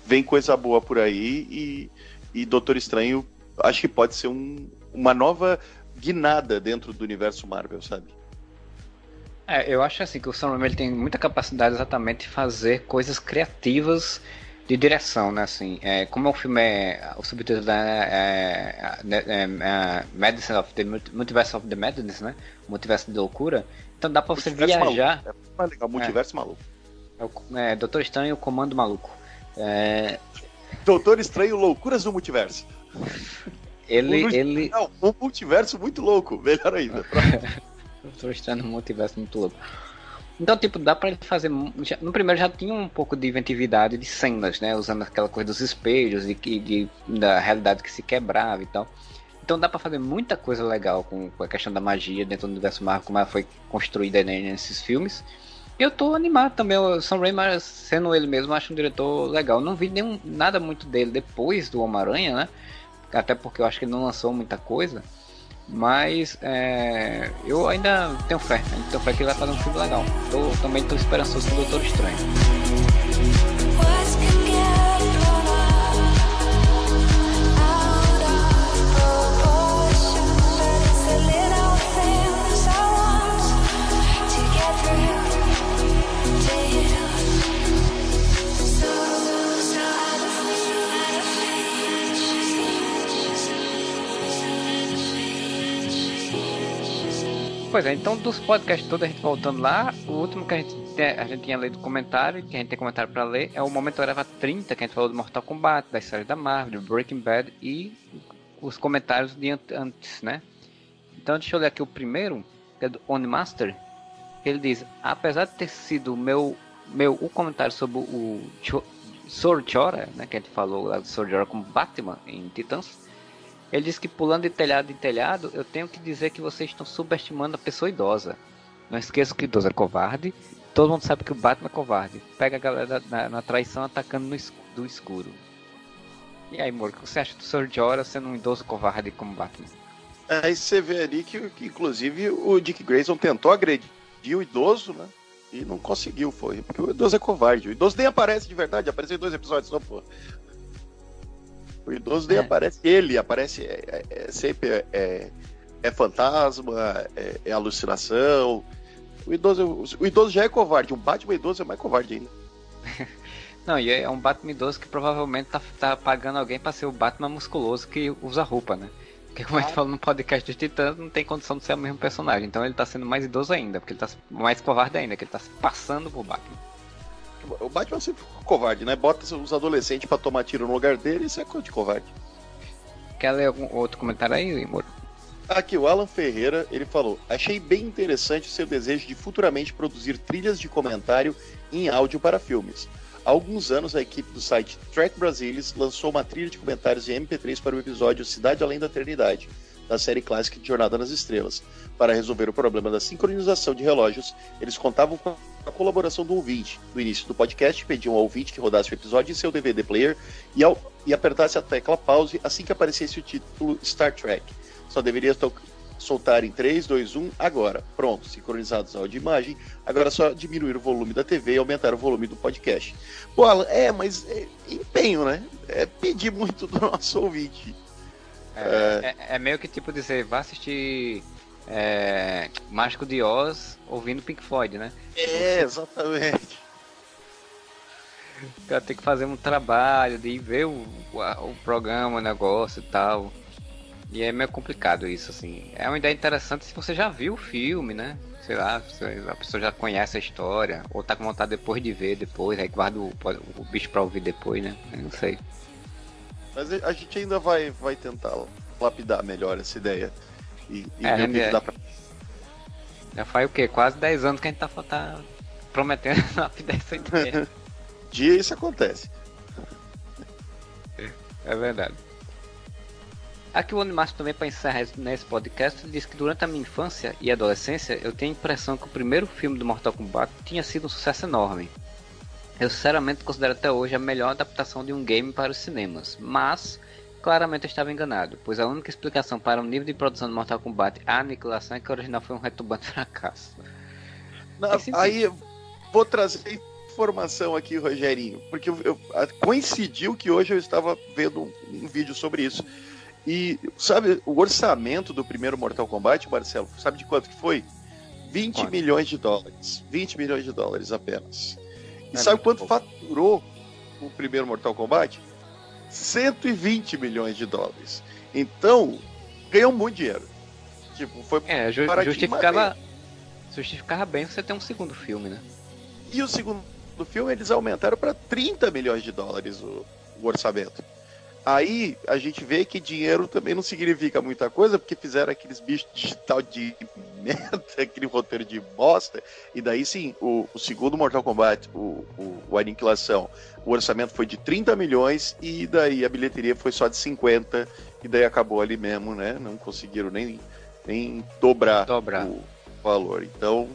vem coisa boa por aí e, e Doutor Estranho acho que pode ser um, uma nova guinada dentro do universo Marvel, sabe? É, eu acho assim que o Sam Raimi tem muita capacidade exatamente de fazer coisas criativas de direção, né? Assim, é, como o filme é. O subtítulo é, é, é, é Medicine of the Multiverse of the Madness, né? Multiverso de loucura. Então dá pra você viajar. Maluco. É legal, multiverso maluco. É, Doutor Estranho o Comando Maluco. É... Doutor Estranho Loucuras do Multiverso. Ele. ele... Não, um multiverso muito louco, melhor ainda. [LAUGHS] Doutor Estranho no multiverso muito louco. Então, tipo, dá pra ele fazer. Já, no primeiro já tinha um pouco de inventividade de cenas, né? Usando aquela coisa dos espelhos e de, de, da realidade que se quebrava e tal. Então dá pra fazer muita coisa legal com, com a questão da magia dentro do universo Marvel, como ela foi construída né, nesses filmes. Eu tô animado também. O Sam Raimi, sendo ele mesmo, acho um diretor legal. Não vi nenhum, nada muito dele depois do Homem-Aranha, né? Até porque eu acho que ele não lançou muita coisa. Mas é, eu ainda tenho fé, ainda tenho fé que ele vai fazer um filme legal. Tô, também estou esperançoso com o Doutor Estranho. Pois é, então dos podcasts todos, a gente voltando lá, o último que a gente, a gente tinha lido comentário, que a gente tem comentário para ler, é o Momento Areva 30, que a gente falou do Mortal Kombat, da história da Marvel, do Breaking Bad e os comentários de antes, né? Então deixa eu ler aqui o primeiro, que é do Master. Ele diz, apesar de ter sido meu, meu o comentário sobre o Sword Chora, né, que a gente falou lá do Chora como Batman em Titãs, ele diz que pulando de telhado em telhado, eu tenho que dizer que vocês estão subestimando a pessoa idosa. Não esqueça que o idoso é covarde. Todo mundo sabe que o Batman é covarde. Pega a galera na, na traição atacando no escuro, do escuro. E aí, amor, o que você acha do Sr. Jorah sendo um idoso covarde como Batman? Aí você vê ali que, que, inclusive, o Dick Grayson tentou agredir o idoso, né? E não conseguiu, foi. Porque o idoso é covarde. O idoso nem aparece de verdade, apareceu em dois episódios só, pô. O idoso nem é. aparece ele, aparece é, é, é sempre é, é fantasma, é, é, alucinação. O idoso, o idoso já é covarde, um Batman idoso é mais covarde ainda. [LAUGHS] Não, e é um Batman idoso que provavelmente tá, tá pagando alguém pra ser o Batman musculoso que usa roupa, né? Porque como a gente falou no podcast dos Titãs, não tem condição de ser o mesmo personagem. Então ele tá sendo mais idoso ainda, porque ele tá mais covarde ainda, que ele tá se passando por Batman. O Batman sempre ficou covarde, né? Bota os adolescentes pra tomar tiro no lugar dele e isso é coisa de covarde. Quer ler algum outro comentário aí, Moro? Aqui, o Alan Ferreira, ele falou: Achei bem interessante o seu desejo de futuramente produzir trilhas de comentário em áudio para filmes. Há alguns anos, a equipe do site Track Brasilis lançou uma trilha de comentários em MP3 para o episódio Cidade Além da Eternidade, da série clássica de Jornada nas Estrelas. Para resolver o problema da sincronização de relógios, eles contavam com a colaboração do ouvinte. No início do podcast, pediam ao ouvinte que rodasse o episódio em seu DVD player e, ao, e apertasse a tecla pause assim que aparecesse o título Star Trek. Só deveria soltar em 3, 2, 1, agora. Pronto, sincronizados áudio e imagem. Agora é só diminuir o volume da TV e aumentar o volume do podcast. Pô, Alan, é, mas é empenho, né? É pedir muito do nosso ouvinte. É, é... é, é meio que tipo dizer, vá assistir é, Mágico de Oz ouvindo Pink Floyd, né? É, exatamente. O cara tem que fazer um trabalho de ver o, o, o programa, o negócio e tal. E é meio complicado isso, assim. É uma ideia interessante se você já viu o filme, né? Sei lá, a pessoa já conhece a história, ou tá com vontade depois de ver depois, aí guarda o, o bicho pra ouvir depois, né? Eu não sei. Mas a gente ainda vai, vai tentar lapidar melhor essa ideia. E, e é, ver o que, é, dá pra. Já faz o quê? Quase 10 anos que a gente tá, tá prometendo [LAUGHS] essa ideia. [LAUGHS] Dia isso acontece. É verdade. Aqui o Animaster também para encerrar nesse podcast ele disse que durante a minha infância e adolescência eu tenho a impressão que o primeiro filme do Mortal Kombat tinha sido um sucesso enorme. Eu sinceramente considero até hoje a melhor adaptação de um game para os cinemas, mas claramente eu estava enganado, pois a única explicação para o nível de produção do Mortal Kombat a aniquilação é que o original foi um retumbante [LAUGHS] fracasso. Não, aí vou trazer informação aqui, Rogerinho, porque eu, eu, coincidiu que hoje eu estava vendo um, um vídeo sobre isso. E sabe, o orçamento do primeiro Mortal Kombat, Marcelo, sabe de quanto que foi? 20 quanto? milhões de dólares. 20 milhões de dólares apenas. E é sabe quanto pouco. faturou o primeiro Mortal Kombat? 120 milhões de dólares. Então, ganhou muito dinheiro. Tipo, foi é, ju justificava, justificava bem você ter um segundo filme, né? E o segundo filme eles aumentaram para 30 milhões de dólares o, o orçamento. Aí a gente vê que dinheiro também não significa muita coisa, porque fizeram aqueles bichos digital de [LAUGHS] merda, aquele roteiro de bosta. E daí sim, o, o segundo Mortal Kombat, o, o, o, Aniquilação, o orçamento foi de 30 milhões e daí a bilheteria foi só de 50, e daí acabou ali mesmo, né? Não conseguiram nem, nem dobrar, dobrar. o valor. Então,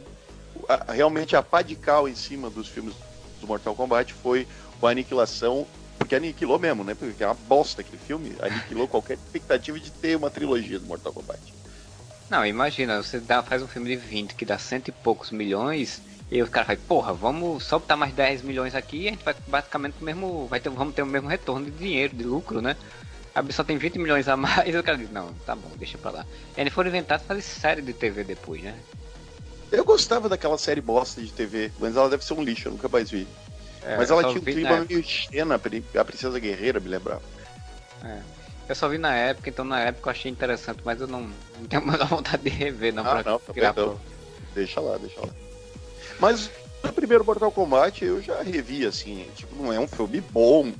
a, realmente a pá de cal em cima dos filmes do Mortal Kombat foi o Aniquilação porque aniquilou mesmo, né? Porque é uma bosta aquele filme. Aniquilou qualquer expectativa de ter uma trilogia do Mortal Kombat. Não, imagina, você dá, faz um filme de 20 que dá cento e poucos milhões. E os caras falam, porra, vamos só botar mais 10 milhões aqui e a gente vai basicamente o mesmo. Vai ter, vamos ter o mesmo retorno de dinheiro, de lucro, né? A só tem 20 milhões a mais e [LAUGHS] o cara diz, não, tá bom, deixa pra lá. E eles foram inventados fazer série de TV depois, né? Eu gostava daquela série bosta de TV, mas ela deve ser um lixo, eu nunca mais vi. É, Mas ela tinha um clima meio Xena, a Princesa Guerreira, me lembrava. É. Eu só vi na época, então na época eu achei interessante, mas eu não, não tenho mais [LAUGHS] vontade de rever, não, ah, pra não, criar então, Deixa lá, deixa lá. Mas o primeiro Mortal Kombat eu já revi, assim, tipo, não é um filme bom,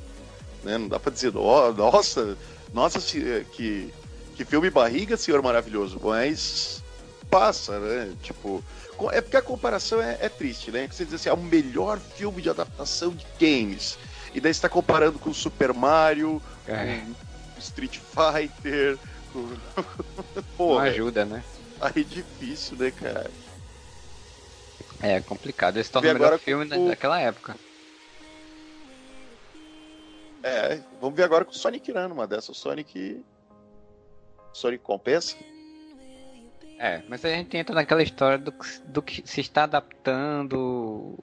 né? Não dá pra dizer, oh, nossa, nossa, que, que filme barriga, senhor maravilhoso, mas passa, né? Tipo, é porque a comparação é, é triste, né? Você diz assim, é o melhor filme de adaptação de games. E daí você está comparando com Super Mario, é. com Street Fighter, com. [LAUGHS] Pô, Não ajuda, né? Aí é difícil, né, cara? É complicado. Esse torna o melhor filme o... daquela época. É, vamos ver agora com o Sonic Run, uma dessa. O Sonic. Sonic compensa? É, mas a gente entra naquela história do, do que se está adaptando,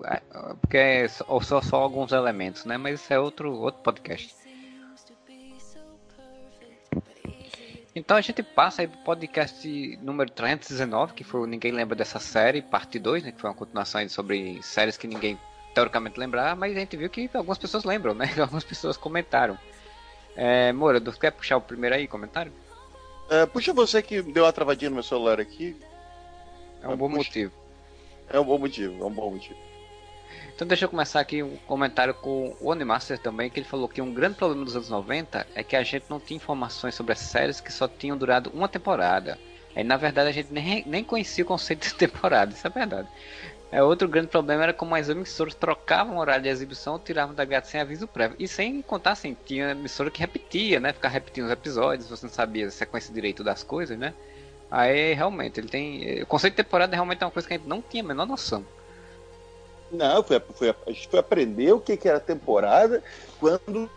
porque é só, só, só alguns elementos, né? Mas isso é outro, outro podcast. Então a gente passa aí pro podcast número 319, que foi Ninguém Lembra dessa série, parte 2, né? Que foi uma continuação sobre séries que ninguém teoricamente lembrar, mas a gente viu que algumas pessoas lembram, né? [LAUGHS] Algumas pessoas comentaram. É, Moura, tu quer puxar o primeiro aí, comentário? É, puxa você que deu uma travadinha no meu celular aqui. É um bom puxa. motivo. É um bom motivo, é um bom motivo. Então deixa eu começar aqui um comentário com o Onimaster também, que ele falou que um grande problema dos anos 90 é que a gente não tinha informações sobre as séries que só tinham durado uma temporada. Aí na verdade a gente nem, nem conhecia o conceito de [LAUGHS] temporada, isso é verdade. É, outro grande problema era como as emissoras trocavam o horário de exibição, tiravam da grade sem aviso prévio. E sem contar assim, tinha emissora que repetia, né? Ficar repetindo os episódios, você não sabia a sequência direito das coisas, né? Aí realmente, ele tem. O conceito de temporada realmente é uma coisa que a gente não tinha a menor noção. Não, foi, foi, a gente foi aprender o que, que era temporada quando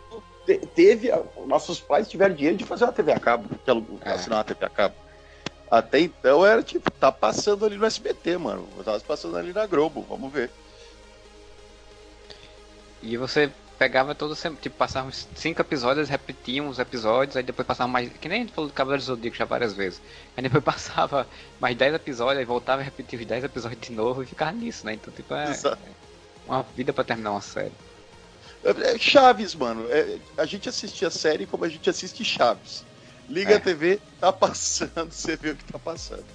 te, teve. Nossos pais tiveram dinheiro de fazer uma TV a cabo, que é. assinar uma TV a cabo. Até então era tipo, tá passando ali no SBT, mano. Tava passando ali na Globo, vamos ver. E você pegava todo sempre, tipo, passava uns cinco episódios, repetiam os episódios, aí depois passava mais. Que nem a gente falou do Cavaleiro do Zodíaco já várias vezes. Aí depois [LAUGHS] passava mais 10 episódios, aí voltava a repetir os 10 episódios de novo e ficava nisso, né? Então, tipo, é Exato. uma vida para terminar uma série. É, é Chaves, mano. É, a gente assistia a série como a gente assiste Chaves. Liga é. a TV, tá passando, [LAUGHS] você vê o que tá passando.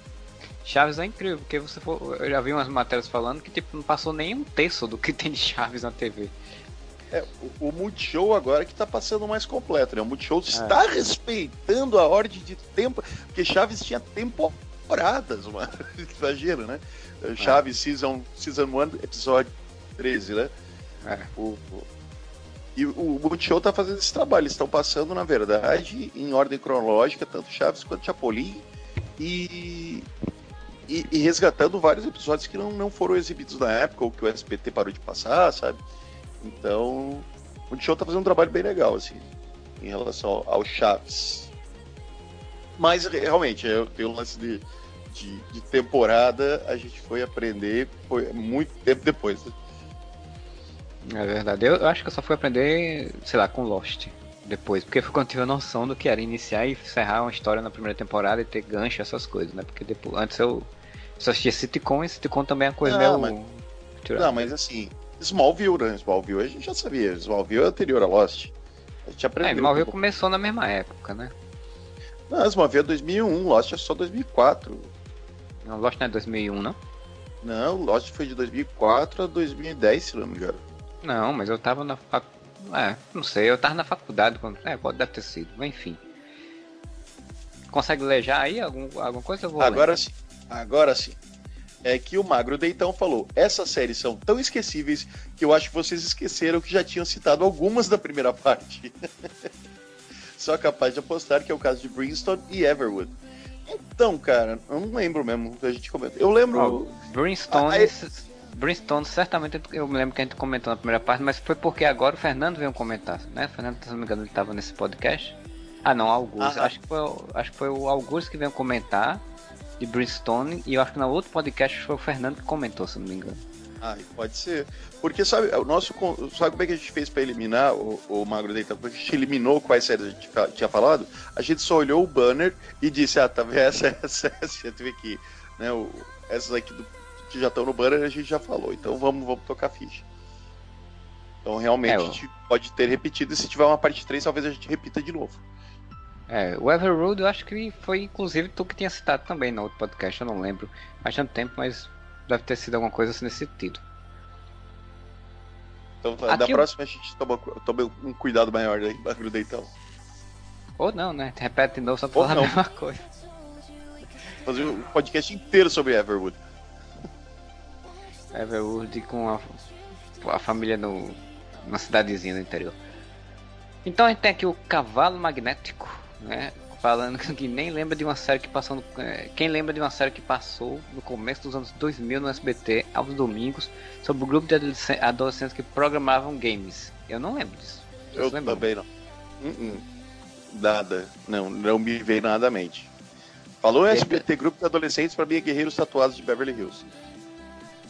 Chaves é incrível, porque você for, eu já vi umas matérias falando que tipo, não passou nem um terço do que [LAUGHS] tem de Chaves na TV. É, o, o Multishow agora que está passando mais completo, né? O Multishow é. está respeitando a ordem de tempo, porque Chaves tinha temporadas, mano. [LAUGHS] Exagero, né? É. Chaves Season, season 1, episódio 13, né? É. O, o, e o Multishow está fazendo esse trabalho. Eles estão passando, na verdade, em ordem cronológica, tanto Chaves quanto Chapolin. E, e, e, resgatando vários episódios que não, não foram exibidos na época, ou que o SBT parou de passar, sabe? Então, o show tá fazendo um trabalho bem legal, assim, em relação ao Chaves. Mas, realmente, eu tenho um lance de, de, de, temporada, a gente foi aprender foi muito tempo depois. Né? É verdade. Eu, eu acho que eu só fui aprender, sei lá, com Lost depois, porque foi quando tive a noção do que era iniciar e encerrar uma história na primeira temporada e ter gancho, essas coisas, né? Porque depois, antes eu só assistia sitcom e sitcom também é uma coisa não, meio. Mas, não, mas assim, Smallville, né? Smallville a gente já sabia. Smallville é anterior a Lost. A gente aprendeu. É, Smallville um começou na mesma época, né? Não, Smallville é 2001, Lost é só 2004. Não, Lost não é 2001, não? Não, Lost foi de 2004 a 2010, se não me engano. Não, mas eu tava na fac... É, não sei, eu tava na faculdade quando... É, pode deve ter sido, enfim. Consegue ler já aí algum, alguma coisa? Eu vou agora sim, agora sim é que o Magro Deitão falou: essas séries são tão esquecíveis que eu acho que vocês esqueceram que já tinham citado algumas da primeira [LAUGHS] parte. Só capaz de apostar que é o caso de Brimstone e Everwood. Então, cara, eu não lembro mesmo que a gente comentou. Eu lembro. Oh, Brimstone. Ah, Brimstone, certamente eu me lembro que a gente comentou na primeira parte, mas foi porque agora o Fernando veio comentar, né? O Fernando, se não me engano, ele estava nesse podcast. Ah, não, Augusto. Ah, acho, que foi, acho que foi o Augusto que veio comentar de Brimstone, e eu acho que no outro podcast foi o Fernando que comentou, se não me engano. Ah, pode ser. Porque sabe, o nosso. Sabe como é que a gente fez para eliminar o, o Magro Deitão? Porque a gente eliminou quais séries a gente tinha falado, a gente só olhou o banner e disse, ah, tá vendo essa, essa, essa, já teve aqui. Né, o, essas aqui do, que já estão no banner a gente já falou. Então vamos, vamos tocar ficha. Então realmente é, a gente pode ter repetido, e se tiver uma parte 3, talvez a gente repita de novo. É, o Everroad eu acho que foi inclusive tu que tinha citado também no outro podcast, eu não lembro. Faz tanto tempo, mas deve ter sido alguma coisa assim nesse sentido. Então da próxima a gente toma, toma um cuidado maior aí, bagulho então. Ou não, né? Repete de novo só pra falar a mesma coisa. Fazer um podcast inteiro sobre Everwood. Everwood com a, a família no, na cidadezinha do interior. Então a gente tem aqui o Cavalo Magnético né? Falando que nem lembra de uma série que passou no, é, Quem lembra de uma série que passou no começo dos anos 2000 no SBT, aos domingos, sobre o grupo de adolescentes que programavam games? Eu não lembro disso. Eu também não. Uh -uh. Nada. Não, não me veio nada à mente. Falou SBT, grupo de adolescentes para mim guerreiros tatuados de Beverly Hills.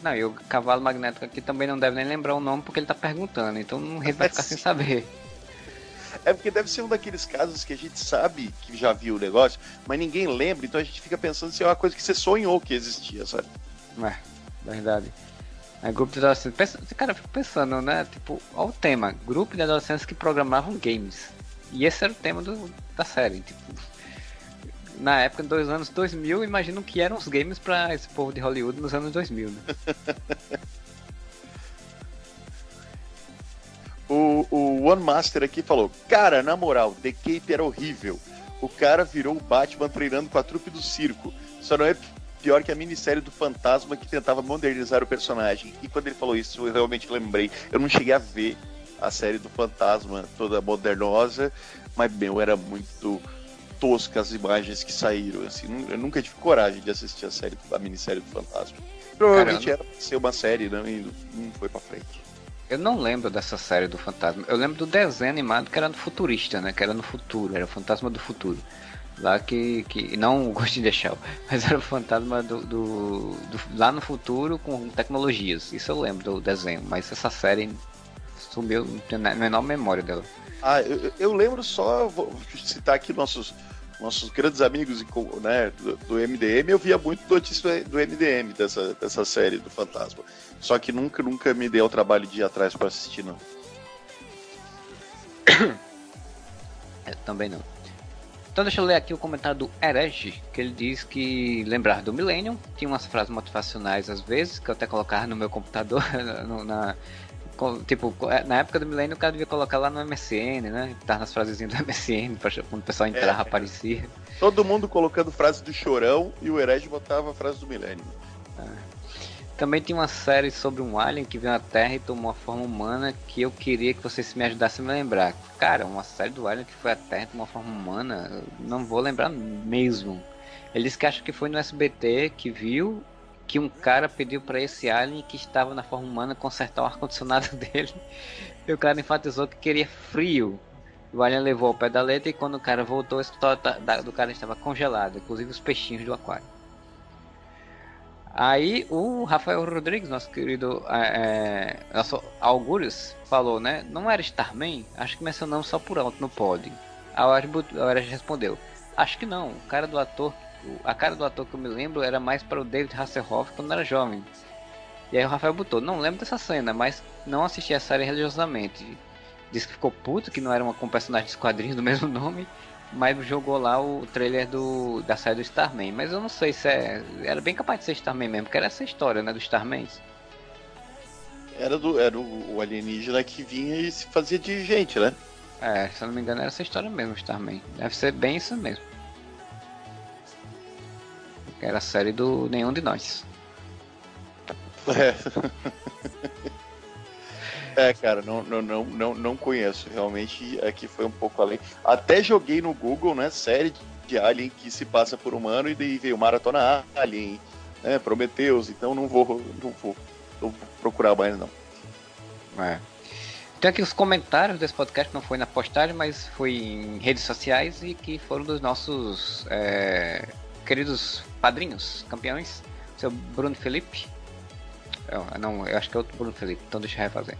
Não, e o cavalo magnético aqui também não deve nem lembrar o nome porque ele tá perguntando, então não vai ficar sem saber. [LAUGHS] É porque deve ser um daqueles casos que a gente sabe que já viu o negócio, mas ninguém lembra, então a gente fica pensando se é uma coisa que você sonhou que existia, sabe? É, verdade. É, grupo de adolescentes. Pensa, cara, eu fico pensando, né? Tipo, olha o tema: grupo de adolescentes que programavam games. E esse era o tema do, da série. Tipo, na época, dos anos 2000, imagino que eram os games para esse povo de Hollywood nos anos 2000, né? [LAUGHS] o, o One Master aqui falou: Cara, na moral, The Cape era horrível. O cara virou o Batman treinando com a trupe do circo. Só não é pior que a minissérie do Fantasma que tentava modernizar o personagem. E quando ele falou isso, eu realmente lembrei. Eu não cheguei a ver a série do Fantasma toda modernosa, mas, meu, era muito tosca as imagens que saíram. Assim, eu nunca tive coragem de assistir a série, a minissérie do Fantasma. Provavelmente Caramba. era ser uma série, não, e não foi pra frente. Eu não lembro dessa série do Fantasma. Eu lembro do desenho animado que era no futurista, né? Que era no futuro, era o Fantasma do Futuro. Lá que. que não o Ghost in the Shell, [LAUGHS] mas era o fantasma do, do, do, lá no futuro com tecnologias. Isso eu lembro do desenho, mas essa série sumiu, não tenho a menor memória dela. Ah, eu, eu lembro só, vou citar aqui nossos nossos grandes amigos né, do, do, MDM, eu via muito notícia do MDM, dessa, dessa série do Fantasma. Só que nunca, nunca me dei o trabalho de ir atrás para assistir, não. Eu [COUGHS] também não. Então deixa eu ler aqui o comentário do Herege, que ele diz que lembrar do Millennium, tinha umas frases motivacionais às vezes, que eu até colocava no meu computador, [LAUGHS] na, Tipo, é, na época do milênio o cara devia colocar lá no MSN, né? Tá nas frasezinhas do [LAUGHS] MSN, pra, quando o pessoal entrava, é, aparecia. Todo mundo colocando frase do chorão e o herege botava a frase do milênio. É. Também tinha uma série sobre um alien que veio à Terra e tomou a forma humana que eu queria que vocês me ajudassem a me lembrar. Cara, uma série do alien que foi à Terra e tomou uma forma humana, não vou lembrar mesmo. Ele disse que acha que foi no SBT que viu que um cara pediu para esse alien que estava na forma humana consertar o ar-condicionado [LAUGHS] dele. E o cara enfatizou que queria frio. O alien levou ao pé da letra e quando o cara voltou, o escritório do cara estava congelado, inclusive os peixinhos do aquário. Aí o Rafael Rodrigues, nosso querido é, é nosso Augurius, falou, né? Não era Starman? Acho que mencionamos só por alto no pod. A Ares respondeu: Acho que não. O cara do ator a cara do ator que eu me lembro era mais para o David Hasselhoff quando era jovem. E aí o Rafael botou, não lembro dessa cena, mas não assisti a série religiosamente. Disse que ficou puto, que não era uma com personagens de quadrinhos do [LAUGHS] mesmo nome, mas jogou lá o trailer do, da série do Starman. Mas eu não sei se é. Era bem capaz de ser Starman mesmo, porque era essa história, né, do Starman. Era, do, era o, o alienígena que vinha e se fazia de gente, né? É, se eu não me engano era essa história mesmo, Starman. Deve ser bem isso mesmo. Que era a série do Nenhum de Nós. É. [LAUGHS] É, cara, não, não, não, não, não conheço. Realmente aqui foi um pouco além. Até joguei no Google, né? Série de Alien que se passa por humano e daí veio Maratona Alien, né? Prometheus, então não vou, não vou, não vou procurar mais não. É. Tem aqui os comentários desse podcast, não foi na postagem, mas foi em redes sociais e que foram dos nossos é, queridos padrinhos, campeões, seu Bruno Felipe. Eu, não, eu acho que é outro Bruno Felipe, então deixa eu refazer.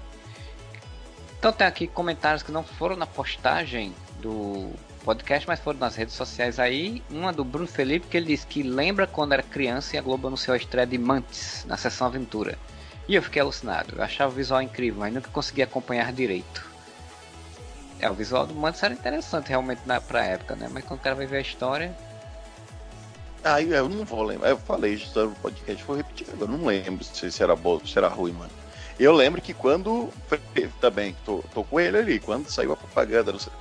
Então tem aqui comentários que não foram na postagem do podcast, mas foram nas redes sociais aí. Uma do Bruno Felipe que ele disse que lembra quando era criança e a Globo anunciou a estreia de Mantis na sessão Aventura. E eu fiquei alucinado. Eu achava o visual incrível, mas nunca consegui acompanhar direito. É, o visual do Mantis era interessante realmente na, pra época, né? Mas quando o cara vai ver a história, ah, eu não vou lembrar. Eu falei isso no podcast, vou repetir. Eu não lembro se era bom, se era ruim, mano. Eu lembro que quando. Também, tô, tô com ele ali. Quando saiu a propaganda, não sei,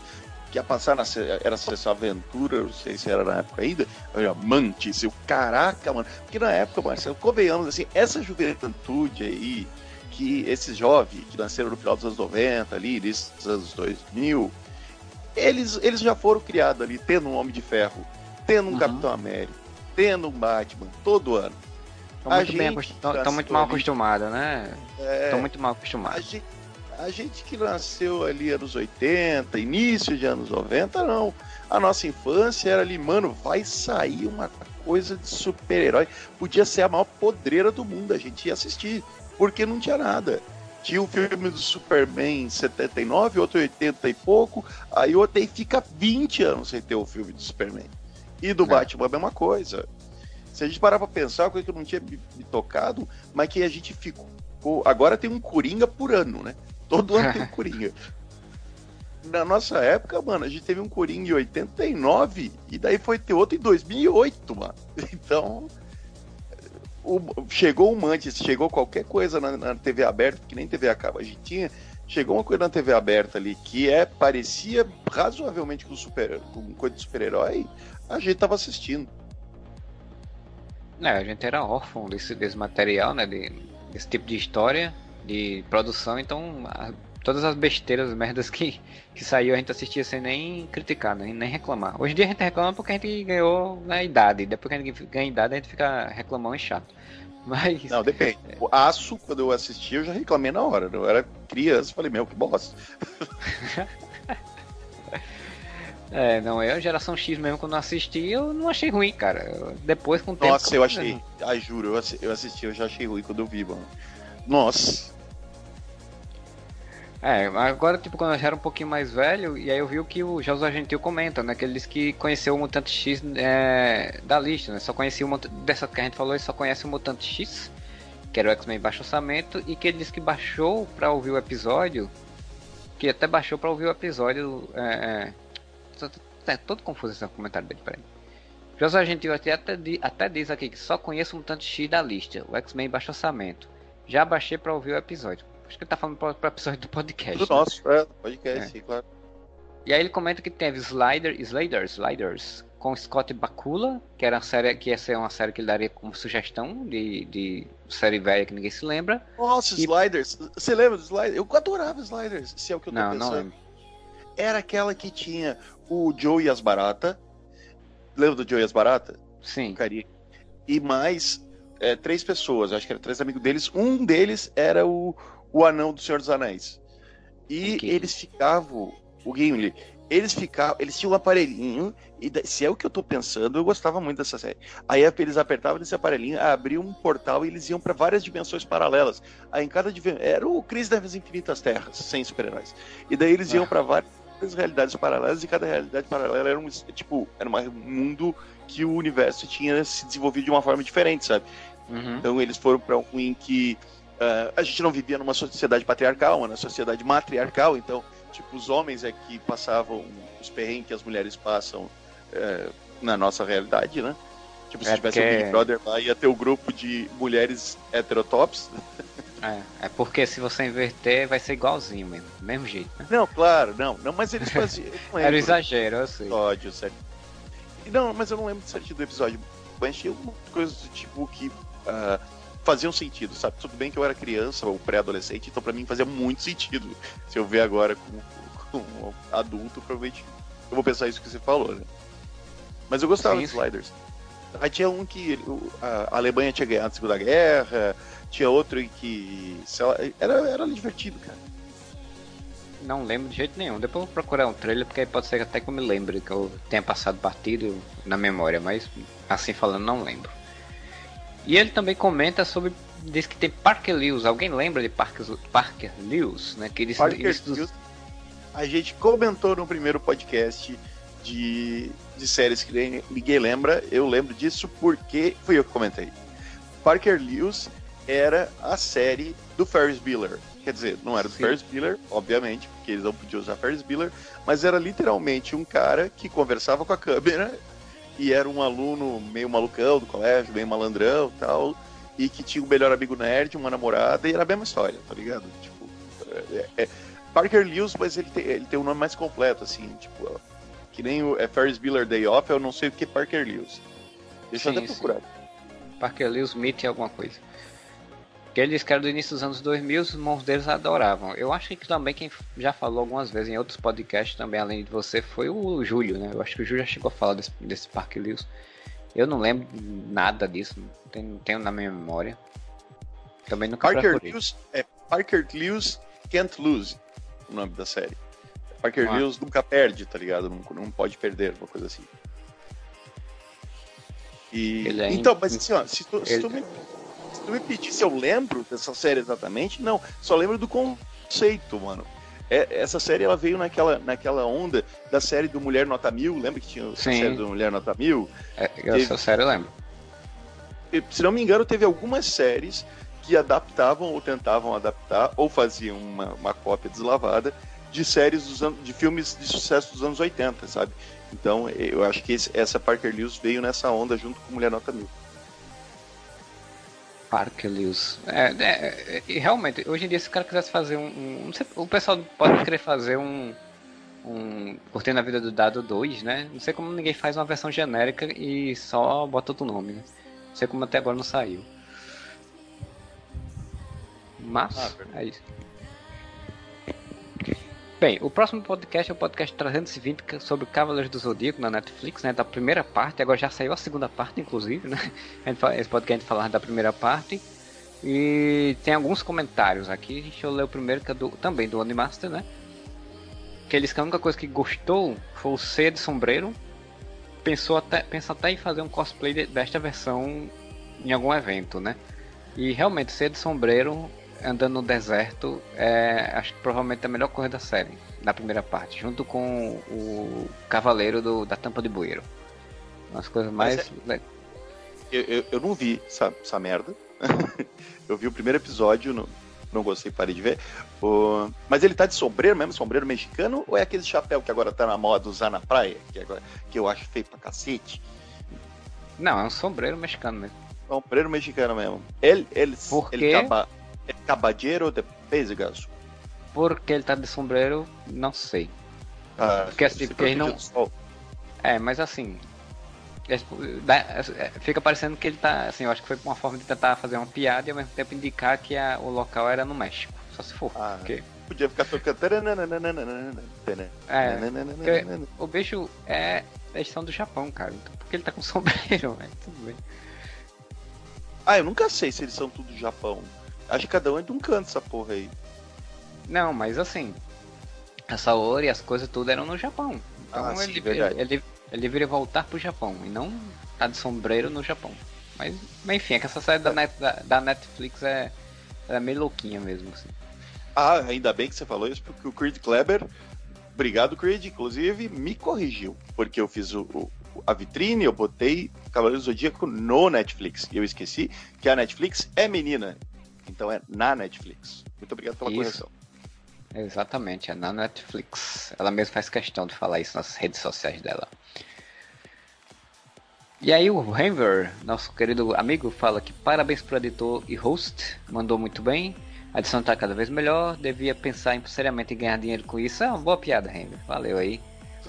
que ia passar na. Era essa aventura, não sei se era na época ainda. Eu Mantis, eu, caraca, mano. Porque na época, Marcelo, convenhamos assim, essa juventude aí, que esses jovens que nasceram no final dos anos 90, ali, dos anos 2000, eles, eles já foram criados ali, tendo um Homem de Ferro, tendo um uhum. Capitão América tendo um Batman todo ano. Estão muito, bem acost... muito mal acostumados, né? Estão é... muito mal acostumados. A gente, a gente que nasceu ali anos 80, início de anos 90, não. A nossa infância era ali, mano, vai sair uma coisa de super-herói. Podia ser a maior podreira do mundo, a gente ia assistir, porque não tinha nada. Tinha o um filme do Superman em 79, outro 80 e pouco, aí outro aí fica 20 anos sem ter o filme do Superman. E do é. Batman a mesma coisa. Se a gente parar pra pensar, uma coisa que eu não tinha me, tocado, mas que a gente ficou agora tem um Coringa por ano, né? Todo ano tem um [LAUGHS] Coringa. Na nossa época, mano, a gente teve um Coringa em 89 e daí foi ter outro em 2008, mano. [LAUGHS] Então, o, chegou um antes, chegou qualquer coisa na, na, TV aberta, que nem TV a cabo a gente tinha, chegou uma coisa na TV aberta ali que é parecia razoavelmente com super com coisa de super-herói, a gente tava assistindo. É, a gente era órfão desse, desse material, né, de, desse tipo de história, de produção, então a, todas as besteiras, merdas que, que saiu a gente assistia sem nem criticar, nem, nem reclamar. Hoje em dia a gente reclama porque a gente ganhou na idade, depois que a gente ganha idade a gente fica reclamando e chato. Mas. Não, depende. [LAUGHS] O Aço, quando eu assisti, eu já reclamei na hora. Eu era criança, falei, meu, que bosta. [LAUGHS] é, não, eu, geração X mesmo, quando eu assisti, eu não achei ruim, cara. depois, com o tempo. Nossa, eu achei. Ah, juro, eu assisti, eu já achei ruim quando eu vi, mano. Nossa. É, agora, tipo, quando eu já era um pouquinho mais velho, e aí eu vi o que o José Gentil comenta, né? Que ele disse que conheceu o Mutante X é, da lista, né? Só conhecia o Mutante, dessa que a gente falou, ele só conhece o Mutante X, que era o X-Men baixo orçamento, e que ele disse que baixou pra ouvir o episódio, que até baixou pra ouvir o episódio, é, é, é todo confuso esse comentário dele, peraí. José Gentil até, até diz aqui que só conheço o Mutante X da lista, o X-Men baixo orçamento. Já baixei pra ouvir o episódio. Acho que ele tá falando pra, pra episódio do podcast. Do né? nosso, é, podcast, é. claro. E aí ele comenta que teve Slider, Sliders, Sliders, com Scott Bakula, que era uma série que ia ser uma série que ele daria como sugestão de, de série velha que ninguém se lembra. Nossa, e... Sliders. Você lembra do Sliders? Eu adorava Sliders, se é o que eu tô não, pensando. Não, lembro. Era aquela que tinha o Joe e as Barata. Lembra do Joe e as Barata? Sim. E mais é, três pessoas, acho que eram três amigos deles. Um deles era o, o anão do Senhor dos Anéis. E okay. eles ficavam, o Gimli, eles ficavam, eles tinham um aparelhinho, e se é o que eu tô pensando, eu gostava muito dessa série. Aí eles apertavam nesse aparelhinho, abriam um portal e eles iam para várias dimensões paralelas. Aí em cada dimensão, era o Crise das Infinitas Terras, sem super-heróis. E daí eles iam ah. para várias realidades paralelas e cada realidade paralela era um tipo, era um mundo que o universo tinha se desenvolvido de uma forma diferente, sabe? Uhum. Então eles foram para um em que Uh, a gente não vivia numa sociedade patriarcal, uma sociedade matriarcal, então, tipo, os homens é que passavam os perrengues que as mulheres passam uh, na nossa realidade, né? Tipo, se é tivesse porque... o Big Brother lá, ia ter o um grupo de mulheres heterotops. É, é porque se você inverter, vai ser igualzinho mesmo, mesmo jeito, né? Não, claro, não, não mas eles faziam. Era exagero, eu sei. Episódio, certo? Não, mas eu não lembro certinho do episódio. Mas tinha algumas coisas do tipo que. Uh, faziam sentido, sabe? Tudo bem que eu era criança ou pré-adolescente, então para mim fazia muito sentido. Se eu ver agora como, como adulto, provavelmente eu vou pensar isso que você falou, né? Mas eu gostava dos sliders. Aí tinha um que a Alemanha tinha ganhado a Segunda Guerra, tinha outro em que. Lá, era, era divertido, cara. Não lembro de jeito nenhum. Depois eu vou procurar um trailer, porque aí pode ser até que eu me lembre, que eu tenha passado batido na memória, mas assim falando, não lembro. E ele também comenta sobre. Diz que tem Parker Lewis. Alguém lembra de Parker, Parker Lewis? Né? Que eles, Parker eles... Lewis. A gente comentou no primeiro podcast de, de séries que ninguém lembra. Eu lembro disso porque fui eu que comentei. Parker Lewis era a série do Ferris Bueller. Quer dizer, não era do Sim. Ferris Bueller, obviamente, porque eles não podiam usar Ferris Bueller, mas era literalmente um cara que conversava com a câmera e era um aluno meio malucão do colégio, meio malandrão e tal, e que tinha um melhor amigo nerd, uma namorada, e era a mesma história, tá ligado? Tipo, é, é, Parker Lewis, mas ele tem, ele tem um nome mais completo, assim, tipo, que nem o é Ferris Bueller Day Off, eu não sei o que Parker Lewis. Deixa sim, eu até procurar. Parker Lewis Meet alguma coisa. Que eles que era do início dos anos 2000, os irmãos deles adoravam. Eu acho que também quem já falou algumas vezes em outros podcasts também, além de você, foi o Júlio, né? Eu acho que o Júlio já chegou a falar desse, desse Park Lewis. Eu não lembro nada disso, não tenho, não tenho na minha memória. Também nunca Parker Lewis é Parker Lewis Can't Lose, o nome da série. Parker ah. Lewis nunca perde, tá ligado? Não, não pode perder, uma coisa assim. E... É então, mas assim, ó, se tu, se tu me tu me pedir se eu lembro dessa série exatamente, não. Só lembro do conceito, mano. É, essa série ela veio naquela, naquela onda da série do Mulher Nota Mil. Lembra que tinha a série do Mulher Nota Mil? É, essa série eu lembro. Se não me engano, teve algumas séries que adaptavam ou tentavam adaptar ou faziam uma, uma cópia deslavada de séries dos anos, de filmes de sucesso dos anos 80, sabe? Então eu acho que esse, essa Parker Lewis veio nessa onda junto com Mulher Nota Mil. Parker Lewis. É, é, é, realmente, hoje em dia, se o cara quisesse fazer um. um sei, o pessoal pode querer fazer um. um Curtindo a Vida do Dado 2, né? Não sei como ninguém faz uma versão genérica e só bota outro nome, né? Não sei como até agora não saiu. Mas, ah, é isso. Bem, o próximo podcast é o podcast 320 sobre Cavaleiros do Zodíaco na Netflix, né? Da primeira parte, agora já saiu a segunda parte, inclusive, né? [LAUGHS] Esse podcast falar da primeira parte. E tem alguns comentários aqui. Deixa eu ler o primeiro, que é do, também do Animaster, né? Que eles que a única coisa que gostou foi o C de sombreiro. Pensou até, pensou até em fazer um cosplay desta versão em algum evento, né? E realmente, C de sombreiro andando no deserto é, acho que provavelmente a melhor coisa da série, na primeira parte, junto com o Cavaleiro do, da Tampa de Bueiro. Uma das coisas mais. É... Eu, eu, eu, não vi essa, essa merda. [LAUGHS] eu vi o primeiro episódio, não, não gostei, parei de ver. O... Mas ele tá de sombreiro mesmo, sombreiro mexicano, ou é aquele chapéu que agora tá na moda usar na praia, que, agora, que eu acho feio pra cacete? Não, é um sombreiro mexicano mesmo. Sombreiro mexicano mesmo. Ele, ele, Porque... ele acaba caballero de Pésigas. Por que ele tá de sombreiro, não sei. Ah, porque assim, porque ele não. É, mas assim. É, é, fica parecendo que ele tá. Assim, eu acho que foi uma forma de tentar fazer uma piada e ao mesmo tempo indicar que a, o local era no México. Só se for. Ah, porque... Podia ficar tocando. É, o bicho é edição do Japão, cara. Então por que ele tá com sombreiro, velho? Tudo bem. Ah, eu nunca sei se eles são tudo do Japão. Acho que cada um é de um canto essa porra aí. Não, mas assim, essa ouro e as coisas tudo eram no Japão. Então ah, ele, sim, ele, ele, ele deveria voltar pro Japão e não tá de sombreiro no Japão. Mas, mas enfim, é que essa série da, Net, da, da Netflix é, é meio louquinha mesmo. Assim. Ah, ainda bem que você falou isso, porque o Creed Kleber, obrigado Creed, inclusive, me corrigiu. Porque eu fiz o, o a vitrine, eu botei Cavaleiro do Zodíaco no Netflix. E eu esqueci que a Netflix é menina. Então é na Netflix. Muito obrigado pela isso. correção. Exatamente, é na Netflix. Ela mesma faz questão de falar isso nas redes sociais dela. E aí o Henver, nosso querido amigo, fala que parabéns pro editor e host, mandou muito bem. A edição tá cada vez melhor, devia pensar em, seriamente em ganhar dinheiro com isso. É uma boa piada, Henver. Valeu aí.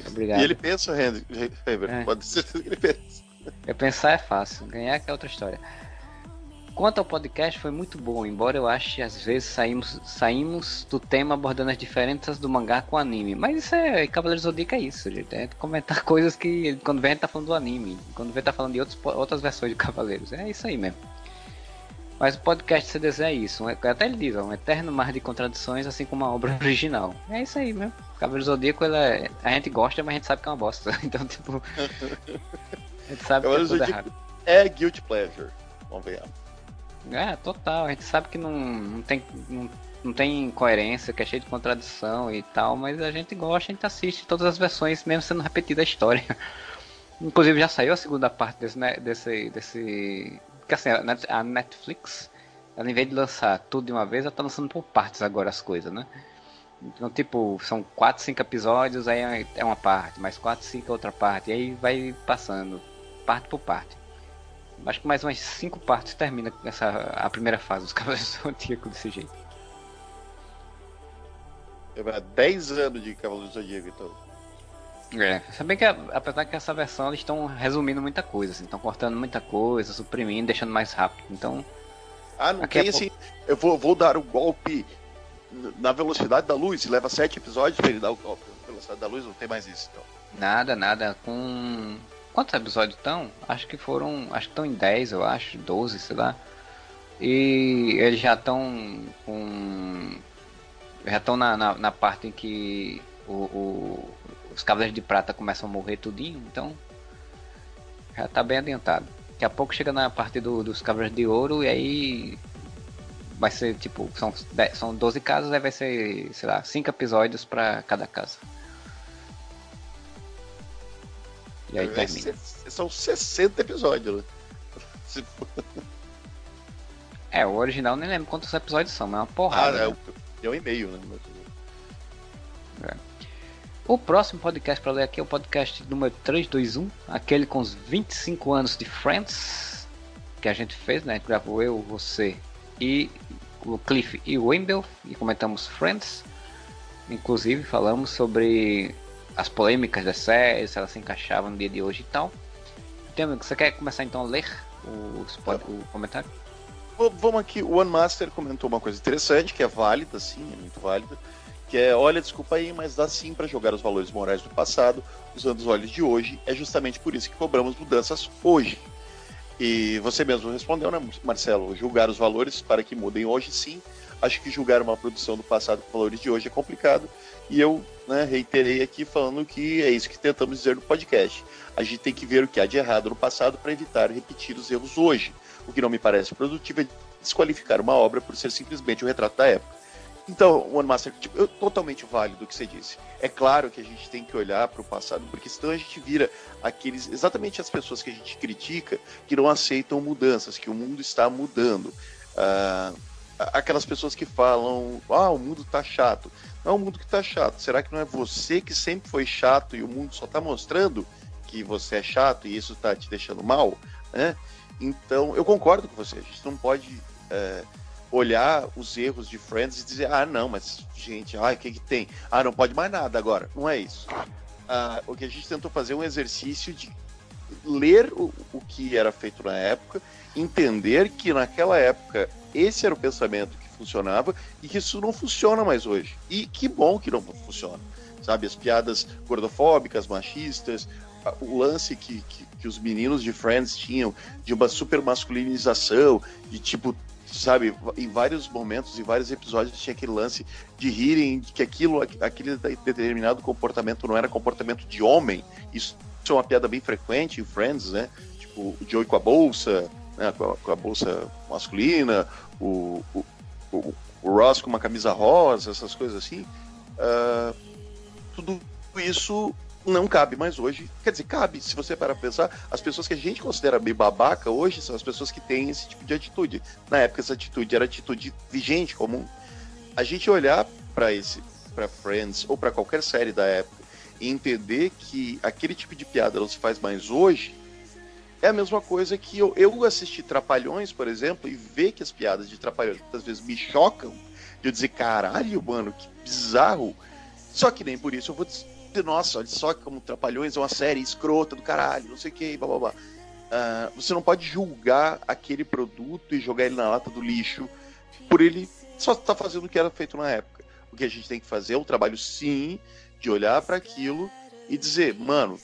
Obrigado. E ele pensa, Henver, é. pode ser que ele pensa. Eu pensar é fácil, ganhar é é outra história. Quanto ao podcast, foi muito bom, embora eu ache às vezes saímos, saímos do tema abordando as diferenças do mangá com o anime. Mas isso é. Cavaleiros Zodíaco é isso, gente. É comentar [LAUGHS] coisas que quando vem a gente tá falando do anime, quando vem tá falando de outros, outras versões de Cavaleiros. É isso aí mesmo. Mas o podcast CDZ é isso, até ele diz, um eterno mar de contradições, assim como a obra [LAUGHS] original. É isso aí mesmo. Cavaleiro Zodíaco, é, a gente gosta, mas a gente sabe que é uma bosta. [LAUGHS] Então, tipo. a gente sabe Cavaleiro que é tudo errado. É guilty pleasure. Vamos ver. É, total. A gente sabe que não, não tem. Não, não tem coerência, que é cheio de contradição e tal, mas a gente gosta, a gente assiste todas as versões, mesmo sendo repetida a história. [LAUGHS] Inclusive já saiu a segunda parte desse. Desse, desse porque assim, a Netflix, ela em de lançar tudo de uma vez, ela tá lançando por partes agora as coisas, né? Então, tipo, são 4, 5 episódios, aí é uma parte, mais 4, 5 é outra parte, e aí vai passando, parte por parte. Acho que mais umas cinco partes termina essa, a primeira fase dos [LAUGHS] Cavaleiros do Zodíaco desse jeito. É 10 anos de Cavaleiros do Zodíaco, então. É, sabem que apesar que essa versão eles estão resumindo muita coisa, assim, estão cortando muita coisa, suprimindo, deixando mais rápido. Então. Ah, não tem assim. Eu vou, vou dar o golpe na velocidade da luz, leva sete episódios para ele dar o golpe na velocidade da luz, não tem mais isso, então. Nada, nada. Com Quantos episódios estão? Acho que foram. Acho que estão em 10, eu acho, 12, sei lá. E eles já estão com. Já estão na, na, na, parte em que o, o, os Cavaleiros de Prata começam a morrer tudinho, então. Já está bem adiantado. Daqui a pouco chega na parte do, dos Cavaleiros de Ouro e aí. Vai ser tipo. São, 10, são 12 casas, aí vai ser, sei lá, 5 episódios para cada casa. E aí termina. São 60 episódios, né? É, o original nem lembro quantos episódios são, mas é uma porrada. Ah, né? é um e-mail, né? É. O próximo podcast para ler aqui é o podcast número 321, aquele com os 25 anos de Friends, que a gente fez, né? Gravou eu, você e o Cliff e o Wimble, e comentamos Friends. Inclusive falamos sobre as polêmicas da série, se elas se encaixavam no dia de hoje e tal. Então, você quer começar então a ler o, o comentário? Vamos aqui, o One Master comentou uma coisa interessante, que é válida, sim, é muito válida, que é, olha, desculpa aí, mas dá sim para jogar os valores morais do passado usando os olhos de hoje, é justamente por isso que cobramos mudanças hoje. E você mesmo respondeu, né, Marcelo? Julgar os valores para que mudem hoje, sim. Acho que julgar uma produção do passado com valores de hoje é complicado. E eu né, reiterei aqui falando que é isso que tentamos dizer no podcast. A gente tem que ver o que há de errado no passado para evitar repetir os erros hoje. O que não me parece produtivo é desqualificar uma obra por ser simplesmente o um retrato da época. Então, One Master, tipo, eu, totalmente válido o que você disse. É claro que a gente tem que olhar para o passado, porque senão a gente vira aqueles, exatamente as pessoas que a gente critica, que não aceitam mudanças, que o mundo está mudando. Uh, aquelas pessoas que falam, ah, o mundo está chato. Não é o mundo que está chato. Será que não é você que sempre foi chato e o mundo só está mostrando que você é chato e isso está te deixando mal? Né? Então, eu concordo com você. A gente não pode. É, olhar os erros de Friends e dizer, ah, não, mas, gente, ai, o que, que tem? Ah, não pode mais nada agora. Não é isso. Ah, o que a gente tentou fazer é um exercício de ler o, o que era feito na época, entender que naquela época esse era o pensamento que funcionava e que isso não funciona mais hoje. E que bom que não funciona. Sabe, as piadas gordofóbicas, machistas, o lance que, que, que, os meninos de Friends tinham de uma super masculinização, de tipo sabe, em vários momentos, em vários episódios tinha aquele lance de rirem de que aquilo, aquele determinado comportamento não era comportamento de homem. Isso, é uma piada bem frequente em Friends, né? Tipo, o Joey com a bolsa, né? com, a, com a bolsa masculina, o, o, o, o, Ross com uma camisa rosa, essas coisas assim. Uh, tudo isso não cabe mais hoje. Quer dizer, cabe, se você parar pra pensar, as pessoas que a gente considera bem babaca hoje são as pessoas que têm esse tipo de atitude. Na época, essa atitude era atitude vigente, comum. A gente olhar para esse, para Friends ou para qualquer série da época e entender que aquele tipo de piada não se faz mais hoje, é a mesma coisa que eu, eu assistir Trapalhões, por exemplo, e ver que as piadas de Trapalhões muitas vezes me chocam, de eu dizer, caralho, mano, que bizarro. Só que nem por isso eu vou de nossa, olha só como Trapalhões é uma série escrota do caralho, não sei o que, blá blá blá. Uh, você não pode julgar aquele produto e jogar ele na lata do lixo por ele só estar tá fazendo o que era feito na época. O que a gente tem que fazer é um trabalho, sim, de olhar para aquilo e dizer, mano,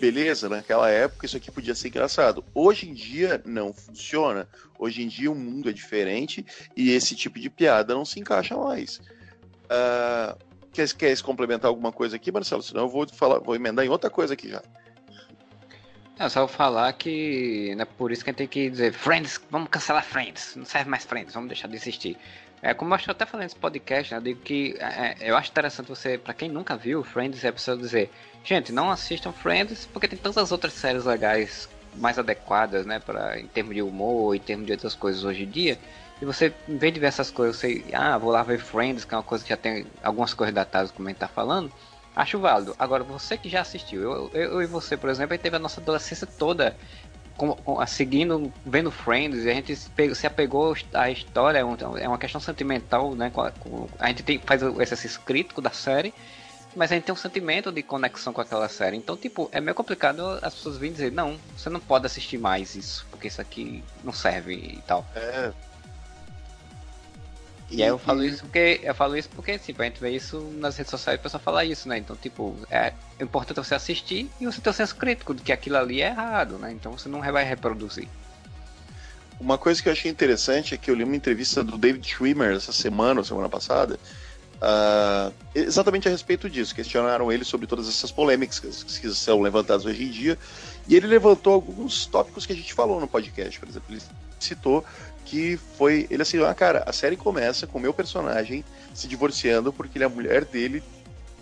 beleza, naquela época isso aqui podia ser engraçado. Hoje em dia não funciona. Hoje em dia o mundo é diferente e esse tipo de piada não se encaixa mais. Uh, Quer, quer complementar alguma coisa aqui, Marcelo? Senão eu vou falar, vou emendar em outra coisa aqui já. É só falar que é por isso que a gente tem que dizer Friends, vamos cancelar Friends, não serve mais Friends, vamos deixar de existir. É, como eu estou até falando nesse podcast, né, eu digo que é, é eu acho interessante você, para quem nunca viu Friends, é preciso dizer, gente, não assistam Friends porque tem tantas outras séries legais mais adequadas, né, para em termos de humor, em termos de outras coisas hoje em dia, e você, em vez de ver essas coisas, você, ah, vou lá ver Friends, que é uma coisa que já tem algumas coisas datadas, como a gente tá falando, acho válido. Agora, você que já assistiu, eu, eu, eu e você, por exemplo, a gente teve a nossa adolescência toda com, com, seguindo, vendo Friends, a gente se, se apegou à história, é, é uma questão sentimental, né? A gente tem, faz o exercício crítico da série, mas a gente tem um sentimento de conexão com aquela série. Então, tipo, é meio complicado as pessoas virem dizer, não, você não pode assistir mais isso, porque isso aqui não serve e tal. É, e, aí eu falo isso porque eu falo isso porque tipo, a gente vê isso nas redes sociais, o pessoal fala isso, né? Então, tipo, é importante você assistir e você ter o senso crítico de que aquilo ali é errado, né? Então você não vai reproduzir. Uma coisa que eu achei interessante é que eu li uma entrevista do David Schwimmer essa semana, ou semana passada, uh, exatamente a respeito disso. Questionaram ele sobre todas essas polêmicas que são levantadas hoje em dia. E ele levantou alguns tópicos que a gente falou no podcast. Por exemplo, ele citou que foi ele assim, ah, cara, a série começa com o meu personagem se divorciando porque ele, a mulher dele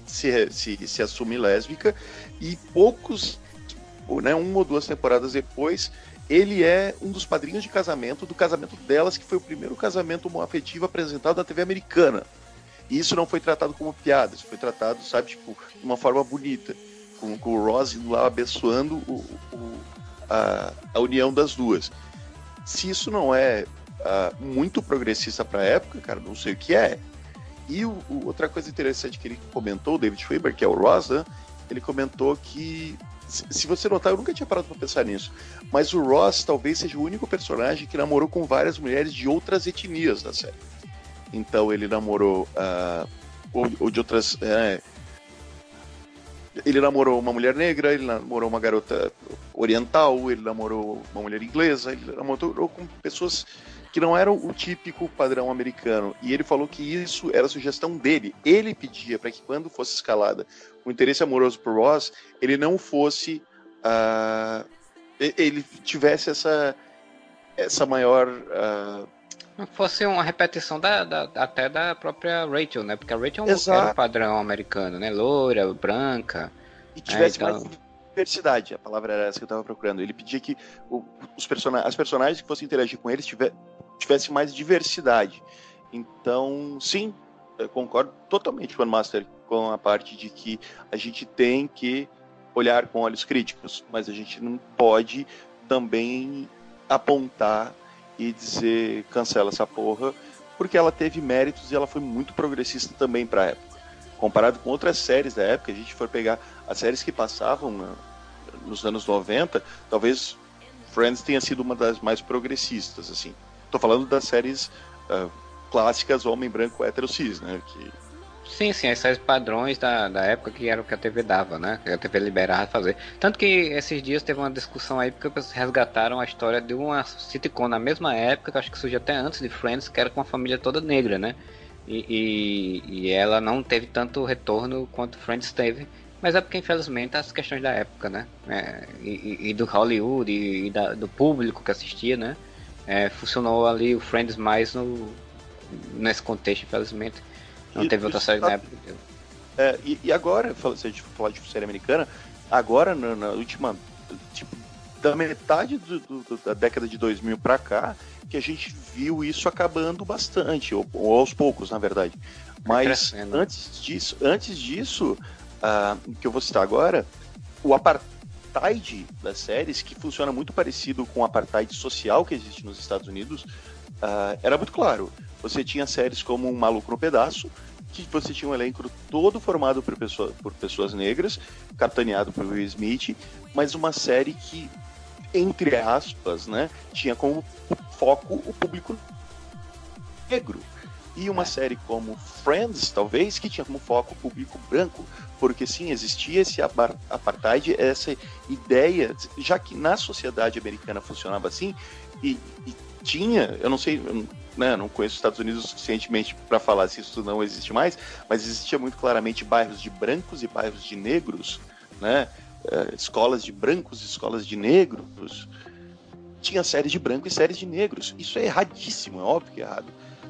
se, se, se assume lésbica e poucos, né, uma ou duas temporadas depois, ele é um dos padrinhos de casamento do casamento delas, que foi o primeiro casamento homoafetivo apresentado na TV americana. E isso não foi tratado como piada, isso foi tratado, sabe, tipo, de uma forma bonita, com, com o Ross lá abençoando o, o, a, a, união das duas. Se isso não é uh, muito progressista para a época, cara, não sei o que é. E o, o, outra coisa interessante que ele comentou, o David Faber, que é o Ross, né, ele comentou que se você notar, eu nunca tinha parado para pensar nisso, mas o Ross talvez seja o único personagem que namorou com várias mulheres de outras etnias da série. Então ele namorou uh, ou, ou, de outras. É, ele namorou uma mulher negra, ele namorou uma garota oriental, ele namorou uma mulher inglesa, ele namorou com pessoas que não eram o típico padrão americano. E ele falou que isso era sugestão dele. Ele pedia para que quando fosse escalada o interesse amoroso por Ross, ele não fosse. Uh, ele tivesse essa, essa maior. Uh, fosse uma repetição da, da, até da própria Rachel, né? Porque a Rachel é um, era um padrão americano, né? Loira, branca. E tivesse é, então... mais diversidade, a palavra era essa que eu estava procurando. Ele pedia que os person as personagens que fossem interagir com eles tivessem tivesse mais diversidade. Então, sim, concordo totalmente com o Master com a parte de que a gente tem que olhar com olhos críticos, mas a gente não pode também apontar e dizer cancela essa porra, porque ela teve méritos e ela foi muito progressista também para época. Comparado com outras séries da época, a gente for pegar as séries que passavam na, nos anos 90, talvez Friends tenha sido uma das mais progressistas, assim. Tô falando das séries uh, clássicas homem branco hétero cis, né? Que... Sim, sim, as padrões da, da época que era o que a TV dava, né? Que a TV liberava fazer. Tanto que esses dias teve uma discussão aí porque resgataram a história de uma sitcom na mesma época, que acho que surgiu até antes de Friends, que era com uma família toda negra, né? E, e, e ela não teve tanto retorno quanto Friends teve. Mas é porque, infelizmente, as questões da época, né? É, e, e, do Hollywood e, da, do público que assistia, né? É, funcionou ali o Friends mais no, nesse contexto, infelizmente. Não e, teve outra série tá... na época. É, e, e, agora, se a gente for falar de série americana, agora, na, na última. Tipo, da metade do, do, da década de 2000 para cá, que a gente viu isso acabando bastante, ou, ou aos poucos, na verdade. Mas antes disso, antes disso, uh, que eu vou citar agora, o apartheid das séries, que funciona muito parecido com o apartheid social que existe nos Estados Unidos, uh, era muito claro. Você tinha séries como Um Maluco no Pedaço, que você tinha um elenco todo formado por, pessoa, por pessoas negras, capitaneado por Will Smith, mas uma série que, entre aspas, né, tinha como foco o público negro. E uma série como Friends, talvez, que tinha como foco o público branco, porque sim, existia esse apartheid, essa ideia, já que na sociedade americana funcionava assim, e, e tinha, eu não sei, eu, né, não conheço os Estados Unidos suficientemente para falar se isso não existe mais, mas existia muito claramente bairros de brancos e bairros de negros, né, uh, escolas de brancos, escolas de negros. Tinha séries de branco e séries de negros. Isso é erradíssimo, é óbvio que é errado.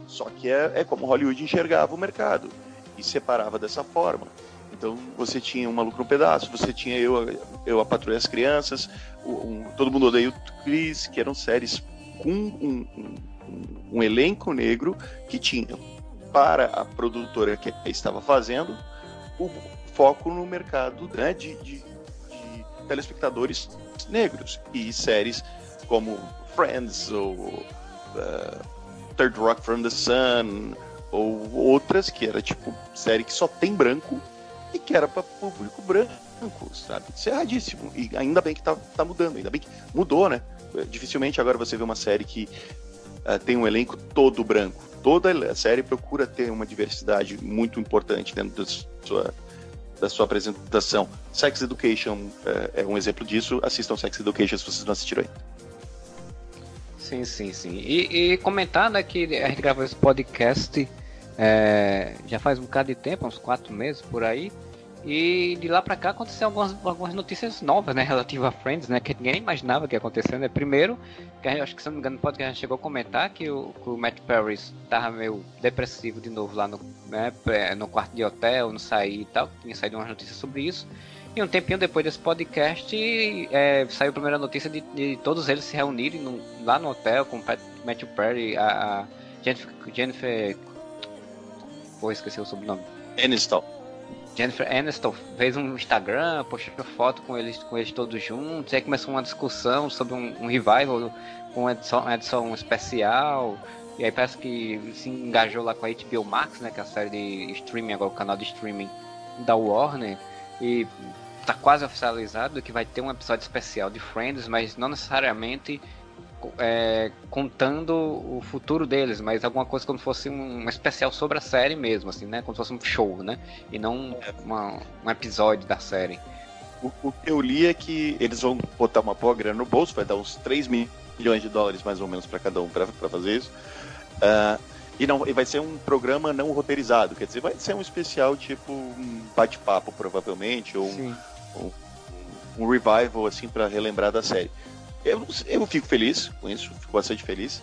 Só que é, é como Hollywood enxergava o mercado e separava dessa forma. Então você tinha um maluco no pedaço, você tinha eu, eu a Patrulha as Crianças, um, Todo Mundo Odeia o Chris, que eram séries com um, um, um elenco negro que tinha para a produtora que estava fazendo o foco no mercado né, de, de, de, telespectadores negros e séries como Friends ou uh, Third Rock from the Sun ou outras que era tipo série que só tem branco e que era para público branco, sabe? Isso é. E ainda bem que tá, tá mudando, ainda bem que mudou, né? Dificilmente agora você vê uma série que uh, tem um elenco todo branco. Toda a série procura ter uma diversidade muito importante dentro da sua, da sua apresentação. Sex Education uh, é um exemplo disso. Assistam Sex Education se vocês não assistiram ainda. Sim, sim, sim. E, e comentar né, que a gente gravou esse podcast é, já faz um bocado de tempo, uns quatro meses por aí. E de lá pra cá aconteceu algumas, algumas notícias novas, né, relativas a Friends, né, que ninguém imaginava que ia acontecer, né. Primeiro, que gente, acho que se não me engano no podcast chegou a comentar que o, que o Matt Perry tava meio depressivo de novo lá no, né, no quarto de hotel, não sair e tal, tinha saído umas notícias sobre isso. E um tempinho depois desse podcast, é, saiu a primeira notícia de, de todos eles se reunirem no, lá no hotel com o Matthew Perry, a, a Jennifer, Jennifer. Pô, esqueci o sobrenome. Aniston. Jennifer Aniston fez um Instagram, postou foto com eles, com eles todos juntos, aí começou uma discussão sobre um, um revival com edição, edição especial, e aí parece que se engajou lá com a HBO Max, né, que é a série de streaming, agora o canal de streaming da Warner, e tá quase oficializado que vai ter um episódio especial de Friends, mas não necessariamente é, contando o futuro deles, mas alguma coisa como se fosse um, um, especial sobre a série mesmo, assim, né? Como se fosse um show, né? E não uma, um episódio da série. O, o, que eu li é que eles vão botar uma boa grana no bolso, vai dar uns 3 milhões de dólares mais ou menos para cada um para fazer isso. Uh, e, não, e vai ser um programa não roteirizado, quer dizer, vai ser um especial tipo um bate-papo, provavelmente, ou um, um, um, revival, assim, para relembrar da série. Eu, eu fico feliz com isso, fico bastante feliz.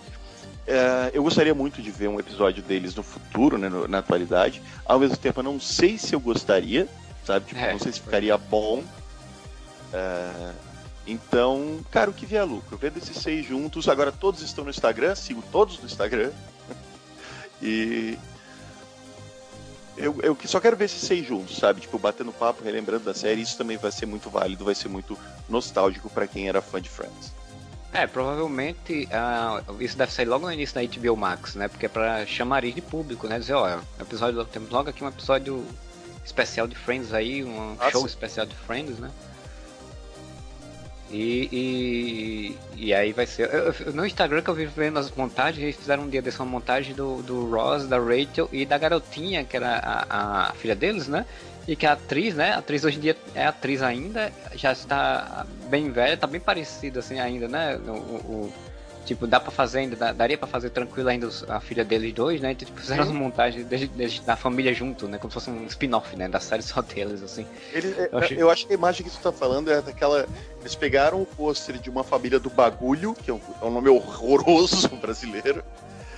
Uh, eu gostaria muito de ver um episódio deles no futuro, né, no, na atualidade. Ao mesmo tempo, eu não sei se eu gostaria, sabe? Tipo, é, não sei se ficaria bom. Uh, então, cara, o que vier lucro. Vendo esses seis juntos. Agora todos estão no Instagram, sigo todos no Instagram. [LAUGHS] e. Eu, eu só quero ver esses seis juntos, sabe? Tipo, batendo papo, relembrando da série. Isso também vai ser muito válido, vai ser muito nostálgico para quem era fã de Friends. É, provavelmente uh, isso deve sair logo no início da HBO Max, né? Porque é pra chamariz de público, né? Dizer, ó, episódio, temos logo aqui um episódio especial de Friends aí, um ah, show especial de Friends, né? E, e, e, aí vai ser. Eu, no Instagram que eu vi vendo as montagens, eles fizeram um dia dessa uma montagem do, do Ross, da Rachel e da garotinha, que era a, a filha deles, né? E que a atriz, né? A atriz hoje em dia é atriz ainda, já está bem velha, tá bem parecida assim ainda, né? O, o, Tipo, dá pra fazer ainda, daria pra fazer tranquilo ainda a filha deles dois, né? Então, tipo, fizeram uma montagem da família junto, né? Como se fosse um spin-off, né? Da série só deles, assim. Eu, é, achei... eu, acho que a imagem que tu tá falando é daquela. Eles pegaram o pôster de uma família do bagulho, que é um, é um nome horroroso [LAUGHS] brasileiro.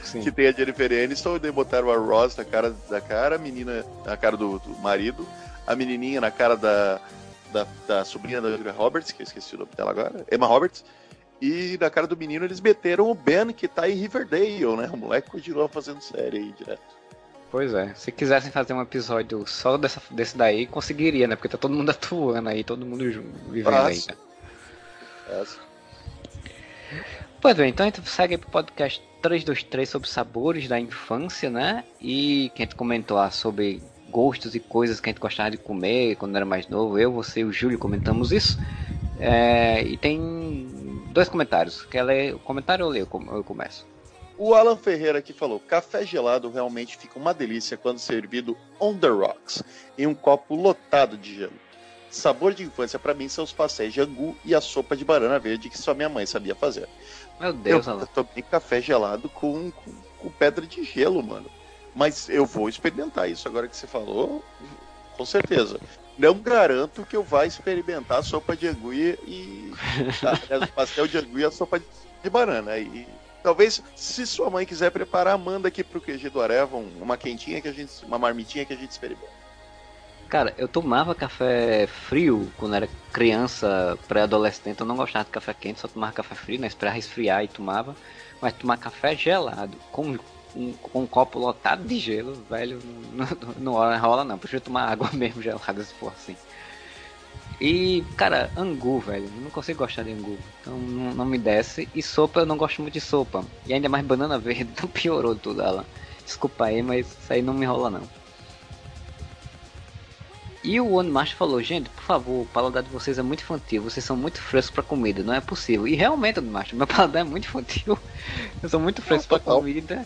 Sim. Que tem a Jennifer Aniston, e botaram a Ross na cara da cara, a menina na cara do, do marido, a menininha na cara da, da, da sobrinha da Julia Roberts, que eu esqueci o nome dela agora, Emma Roberts, e na cara do menino eles meteram o Ben, que tá em Riverdale, né? O moleque continua fazendo série aí direto. Pois é, se quisessem fazer um episódio só dessa, desse daí, conseguiria, né? Porque tá todo mundo [LAUGHS] atuando aí, todo mundo vivendo aí. Né? Pois bem, então a gente segue pro podcast 323 sobre sabores da infância, né? E que a gente comentou lá sobre gostos e coisas que a gente gostava de comer quando era mais novo. Eu, você e o Júlio comentamos isso. É, e tem dois comentários. Quer ler o comentário ou eu, eu começo? O Alan Ferreira aqui falou: café gelado realmente fica uma delícia quando servido on the rocks, em um copo lotado de gelo. Sabor de infância para mim são os pastéis de angu e a sopa de banana verde que só minha mãe sabia fazer. Meu Deus, eu, Alan. Eu tomei café gelado com, com, com pedra de gelo, mano. Mas eu vou experimentar isso agora que você falou, com certeza não garanto que eu vá experimentar sopa de angu e tá, [LAUGHS] pastel de angu e a sopa de banana. E talvez, se sua mãe quiser preparar, manda aqui pro QG do Areva uma quentinha que a gente, uma marmitinha que a gente experimenta. Cara, eu tomava café frio quando era criança, pré-adolescente. Eu não gostava de café quente, só tomava café frio, né? Esperava esfriar e tomava. Mas tomar café gelado com um, um, copo lotado de gelo, velho, não, não, rola não. Prefiro tomar água [LAUGHS] mesmo gelada se for assim. E, cara, angu, velho, eu não consigo gostar de angu. Então não, não, me desce. E sopa, eu não gosto muito de sopa. E ainda mais banana [LAUGHS] verde, então piorou tudo ela. Desculpa aí, mas isso aí não me rola não. E o One Master falou, gente, por favor, o paladar de vocês é muito infantil, vocês são muito frescos pra comida, não é possível. E realmente, One Master, meu [LAUGHS] paladar é muito infantil. eu sou muito fresco pra comida.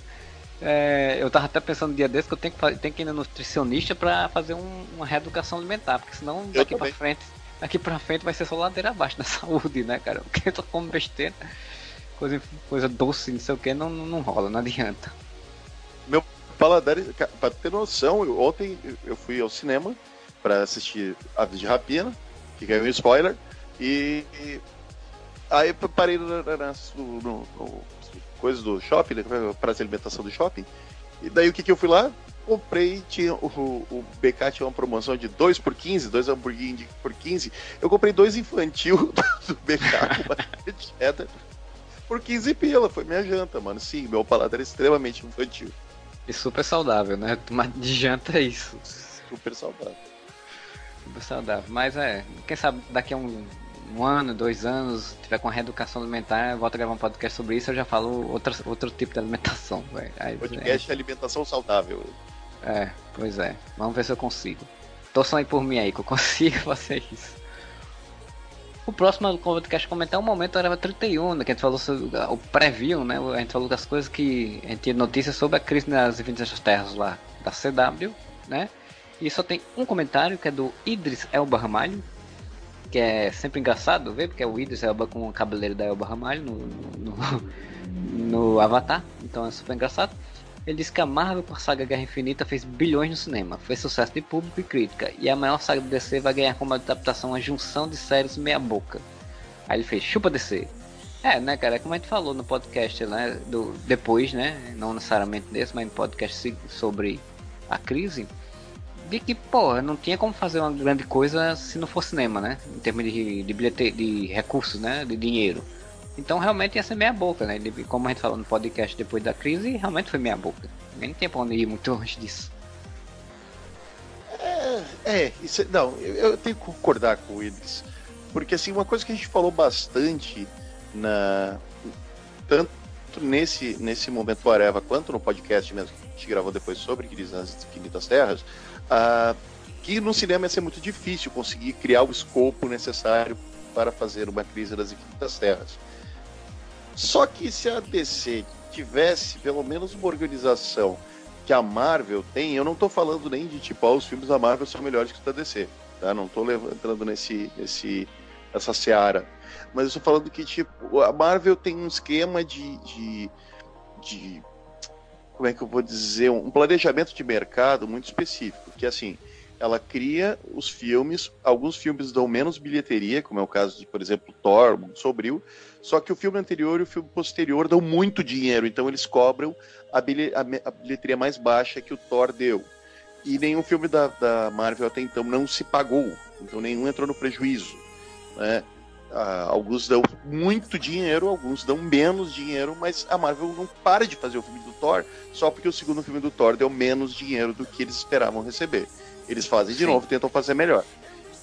É, eu tava até pensando um dia desse que eu tenho que, tenho que ir no nutricionista para fazer um, uma reeducação alimentar, porque senão daqui para frente, daqui para frente vai ser só ladeira abaixo da [LAUGHS] saúde, né, cara? Porque eu tô comendo besteira, coisa, coisa doce, não sei o que, não, não rola, não adianta. Meu paladar, pra ter noção, eu, ontem eu fui ao cinema para assistir Aves de Rapina, que ganhou um spoiler, e, aí eu parei no, no, no, no coisas do shopping, né, para a alimentação do shopping. E daí o que, que eu fui lá? comprei, tinha o, o BK tinha uma promoção de 2 por 15, dois hambúrguer por 15. Eu comprei dois infantil [LAUGHS] do BK com uma [LAUGHS] por 15 pila. Foi minha janta, mano. Sim, meu paladar é extremamente infantil. E super saudável, né? Tomar de janta é isso. Super saudável. Super saudável. Mas é, quem sabe daqui a um, um ano, dois anos, tiver com reeducação alimentar, volta a gravar um podcast sobre isso, eu já falo outro, outro tipo de alimentação. [LAUGHS] Aí, podcast é alimentação saudável. É, pois é. Vamos ver se eu consigo. Torçam aí por mim aí, que eu [LAUGHS] consigo fazer isso. O próximo podcast comentar um momento era 31, né, que a gente falou sobre o preview, né? A gente falou das coisas que a gente tinha notícias sobre a crise nas Infinitas Terras lá da CW, né? E só tem um comentário que é do Idris Elba Ramalho, que é sempre engraçado ver, porque é o Idris Elba com o cabeleiro da Elba Ramalho no, no, no, Avatar, então é super engraçado. Ele disse que a Marvel por saga Guerra Infinita fez bilhões no cinema, foi sucesso de público e crítica, e a maior saga do DC vai ganhar como adaptação a junção de séries meia boca. Aí ele fez chupa DC. É, né, cara, como a gente falou no podcast, né, do, depois, né, não necessariamente nesse, mas no podcast sobre a crise, de que, pô, não tinha como fazer uma grande coisa se não for cinema, né, em termos de, de, bilhete, de recursos, né, de dinheiro. Então realmente ia ser meia boca, né? Como a gente falou no podcast depois da crise, realmente foi meia boca. Nem tem pra onde ir muito longe disso. É, é isso, é, não, eu, eu, tenho que concordar com eles. Porque assim, uma coisa que a gente falou bastante na. Tanto nesse, nesse momento do Areva quanto no podcast mesmo que a gente gravou depois sobre Crise nas Infinitas Terras, uh, que no cinema ia ser muito difícil conseguir criar o escopo necessário para fazer uma crise das infinitas terras. Só que se a DC tivesse pelo menos uma organização que a Marvel tem, eu não estou falando nem de tipo, ah, os filmes da Marvel são melhores que os da DC, tá? Não estou entrando nesse, nesse, essa seara. Mas eu estou falando que, tipo, a Marvel tem um esquema de, de, de como é que eu vou dizer, um planejamento de mercado muito específico, que assim, ela cria os filmes, alguns filmes dão menos bilheteria, como é o caso de, por exemplo, Thor, Sobril, só que o filme anterior e o filme posterior dão muito dinheiro, então eles cobram a, bilheteria mais baixa que o Thor deu. E nenhum filme da, da Marvel até então não se pagou, então nenhum entrou no prejuízo. Né? Ah, alguns dão muito dinheiro, alguns dão menos dinheiro, mas a Marvel não para de fazer o filme do Thor só porque o segundo filme do Thor deu menos dinheiro do que eles esperavam receber. Eles fazem de Sim. novo, tentam fazer melhor.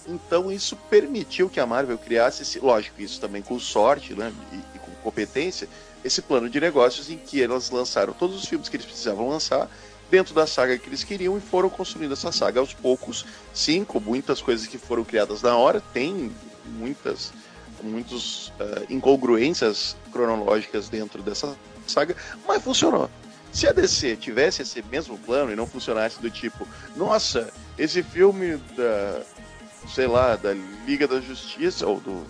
Então isso permitiu que a Marvel criasse, esse, lógico, isso também com sorte né, e, e, com competência, esse plano de negócios em que elas lançaram todos os filmes que eles precisavam lançar dentro da saga que eles queriam e foram construindo essa saga aos poucos, sim, com muitas coisas que foram criadas na hora, tem muitas muitos uh, incongruências cronológicas dentro dessa saga, mas funcionou. Se a DC tivesse esse mesmo plano e não funcionasse do tipo, nossa, esse filme da, sei lá, da Liga da Justiça, ou do,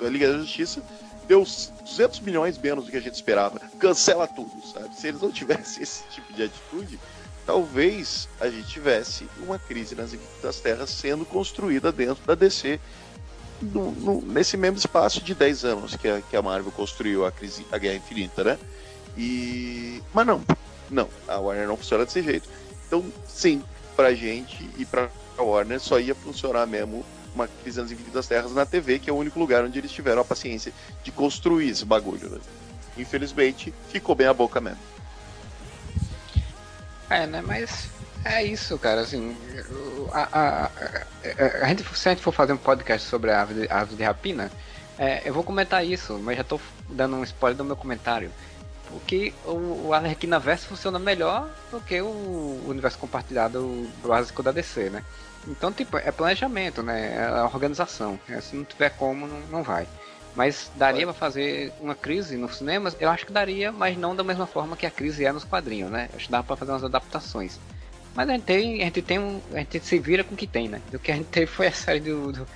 da Liga da Justiça, deu 200 milhões menos do que a gente esperava. Cancela tudo, sabe? Se eles não tivessem [LAUGHS] esse tipo de atitude, talvez a gente tivesse uma crise nas equipes das terras sendo construída dentro da DC no, no, nesse mesmo espaço de 10 anos que a, que a Marvel construiu a, crise, a Guerra Infinita, né? E. Mas não, não, a Warner não funciona desse jeito. Então, sim, pra gente e pra Warner só ia funcionar mesmo uma crise nas infinitas terras na TV, que é o único lugar onde eles tiveram a paciência de construir esse bagulho. Né? Infelizmente, ficou bem a boca mesmo. É, né? Mas é isso, cara. Assim, a, a, a, gente, se a gente for fazer um podcast sobre a ave de, a ave de rapina, é, eu vou comentar isso, mas já tô dando um spoiler do meu comentário. Porque o, o Arlequina Verso funciona melhor do que o universo compartilhado básico da DC, né? Então, tipo, é planejamento, né? É organização. É, se não tiver como, não, não vai. Mas daria para fazer uma crise nos cinemas? Eu acho que daria, mas não da mesma forma que a crise é nos quadrinhos, né? Acho que dá para fazer umas adaptações. Mas a gente tem, a gente tem um, a gente se vira com o que tem, né? O que a gente teve foi a série do, do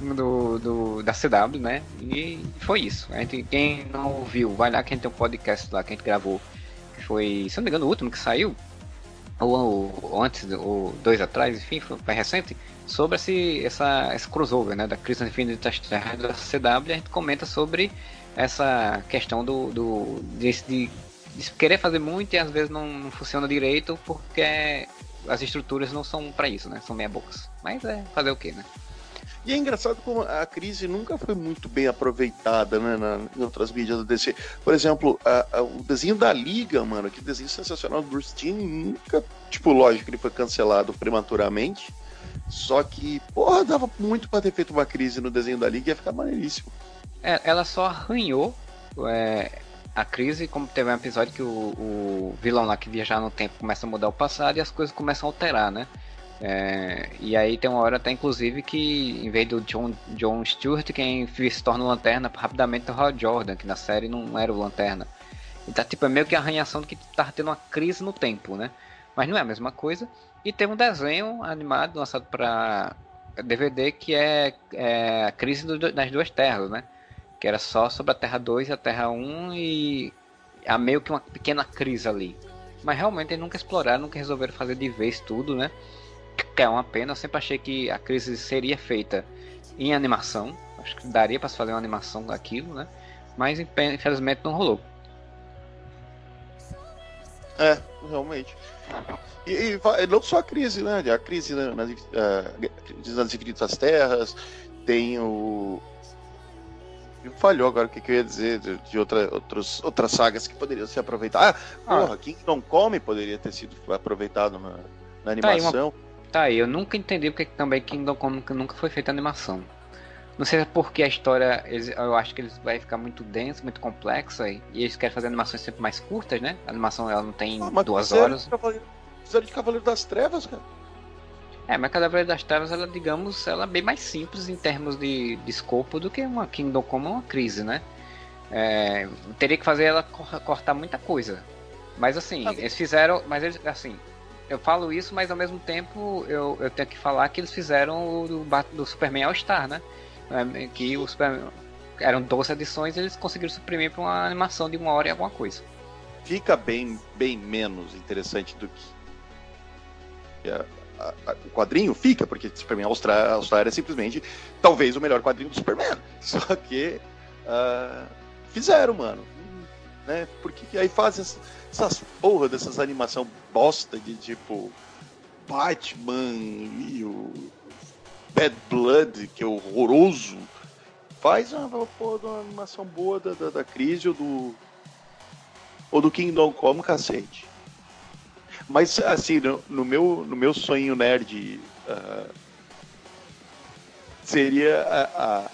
do, do, da CW, né? E foi isso. A gente, quem não ouviu, vai lá que a gente tem um podcast lá que a gente gravou. Que foi, se não me engano, o último que saiu. Ou, ou antes, ou dois atrás, enfim, foi, foi recente. Sobre esse, essa, esse crossover, né? Da crise infinita das terras da CW. A gente comenta sobre essa questão do, do desse, de querer fazer muito e às vezes não, não funciona direito porque as estruturas não são para isso, né? São meia bocas. Mas é fazer o quê, né? E é engraçado como a crise nunca foi muito bem aproveitada, né, na, em outras mídias do DC. Por exemplo, a, a, o desenho da Liga, mano, que desenho sensacional do Bruce Timm, nunca, tipo, lógico que ele foi cancelado prematuramente, só que, porra, dava muito pra ter feito uma crise no desenho da Liga e ia ficar maneiríssimo. É, ela só arranhou é, a crise, como teve um episódio que o, o vilão lá que viajar no tempo começa a mudar o passado e as coisas começam a alterar, né? É, e aí tem uma hora até inclusive que em vez do John, John Stewart, quem se torna o Lanterna rapidamente é o Hal Jordan, que na série não era o Lanterna. Então tipo, é meio que a arranhação de que tava tendo uma crise no tempo, né? Mas não é a mesma coisa. E tem um desenho animado lançado para DVD que é, é a crise do, das duas terras, né? Que era só sobre a Terra 2 e a Terra 1 e há meio que uma pequena crise ali. Mas realmente eles nunca exploraram, nunca resolveram fazer de vez tudo, né? que é uma pena. Eu sempre achei que a crise seria feita em animação. Acho que daria para fazer uma animação daquilo, né? Mas infelizmente não rolou. É, realmente. E, e não só a crise, né? A crise né, nas, nas Infinitas Terras, tem o. Falhou agora o que, que eu ia dizer de, de outra, outros, outras sagas que poderiam ser aproveitadas. Ah, ah. porra, Kingdom Come poderia ter sido aproveitado na, na animação. Tá aí, uma, Tá aí, eu nunca entendi porque também Kingdom Come nunca foi feita animação. Não sei se é porque a história, eu acho que eles vai ficar muito densa, muito complexa e eles querem fazer animações sempre mais curtas, né? A animação ela não tem ah, duas horas. Fizeram de Cavaleiro das Trevas, cara. É, mas Cavaleiro das Trevas, ela, digamos, ela é bem mais simples em termos de, de escopo do que uma Kingdom Come uma crise, né? É, teria que fazer ela cortar muita coisa. Mas assim, ah, eles fizeram. Mas eles, assim, eu falo isso, mas ao mesmo tempo eu, eu tenho que falar que eles fizeram o do, do Superman All Star, né? É, que o Superman, eram 12 edições e eles conseguiram suprimir para uma animação de uma hora e alguma coisa. Fica bem, bem menos interessante do que a, a, o quadrinho fica, porque Superman All Star é simplesmente talvez o melhor quadrinho do Superman. [LAUGHS] Só que uh, fizeram, mano. Né? Porque aí fazem essas porra dessas animação bosta de tipo Batman e o Bad Blood, que é horroroso. Faz uma porra de uma animação boa da, da, da crise ou do. Ou do Kingdom Come, cacete. Mas assim, no, no meu, no meu sonho nerd. Uh, seria a, a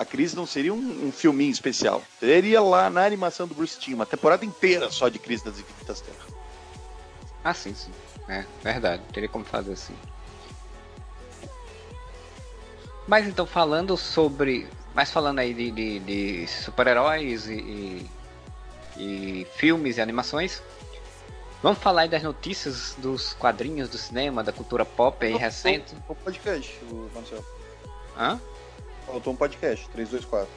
a Crise não seria um, um filminho especial. Seria lá na animação do Bruce Timm, uma temporada inteira só de Crise das Infinitas Terras. Ah, sim, sim. É, verdade. Teria como fazer assim. Mas então, falando sobre. Mas falando aí de, de, de super-heróis e, e, e, filmes e animações. Vamos falar aí das notícias dos quadrinhos do cinema, da cultura pop aí recente. O podcast, o Marcelo. Hã? Faltou um podcast, 324.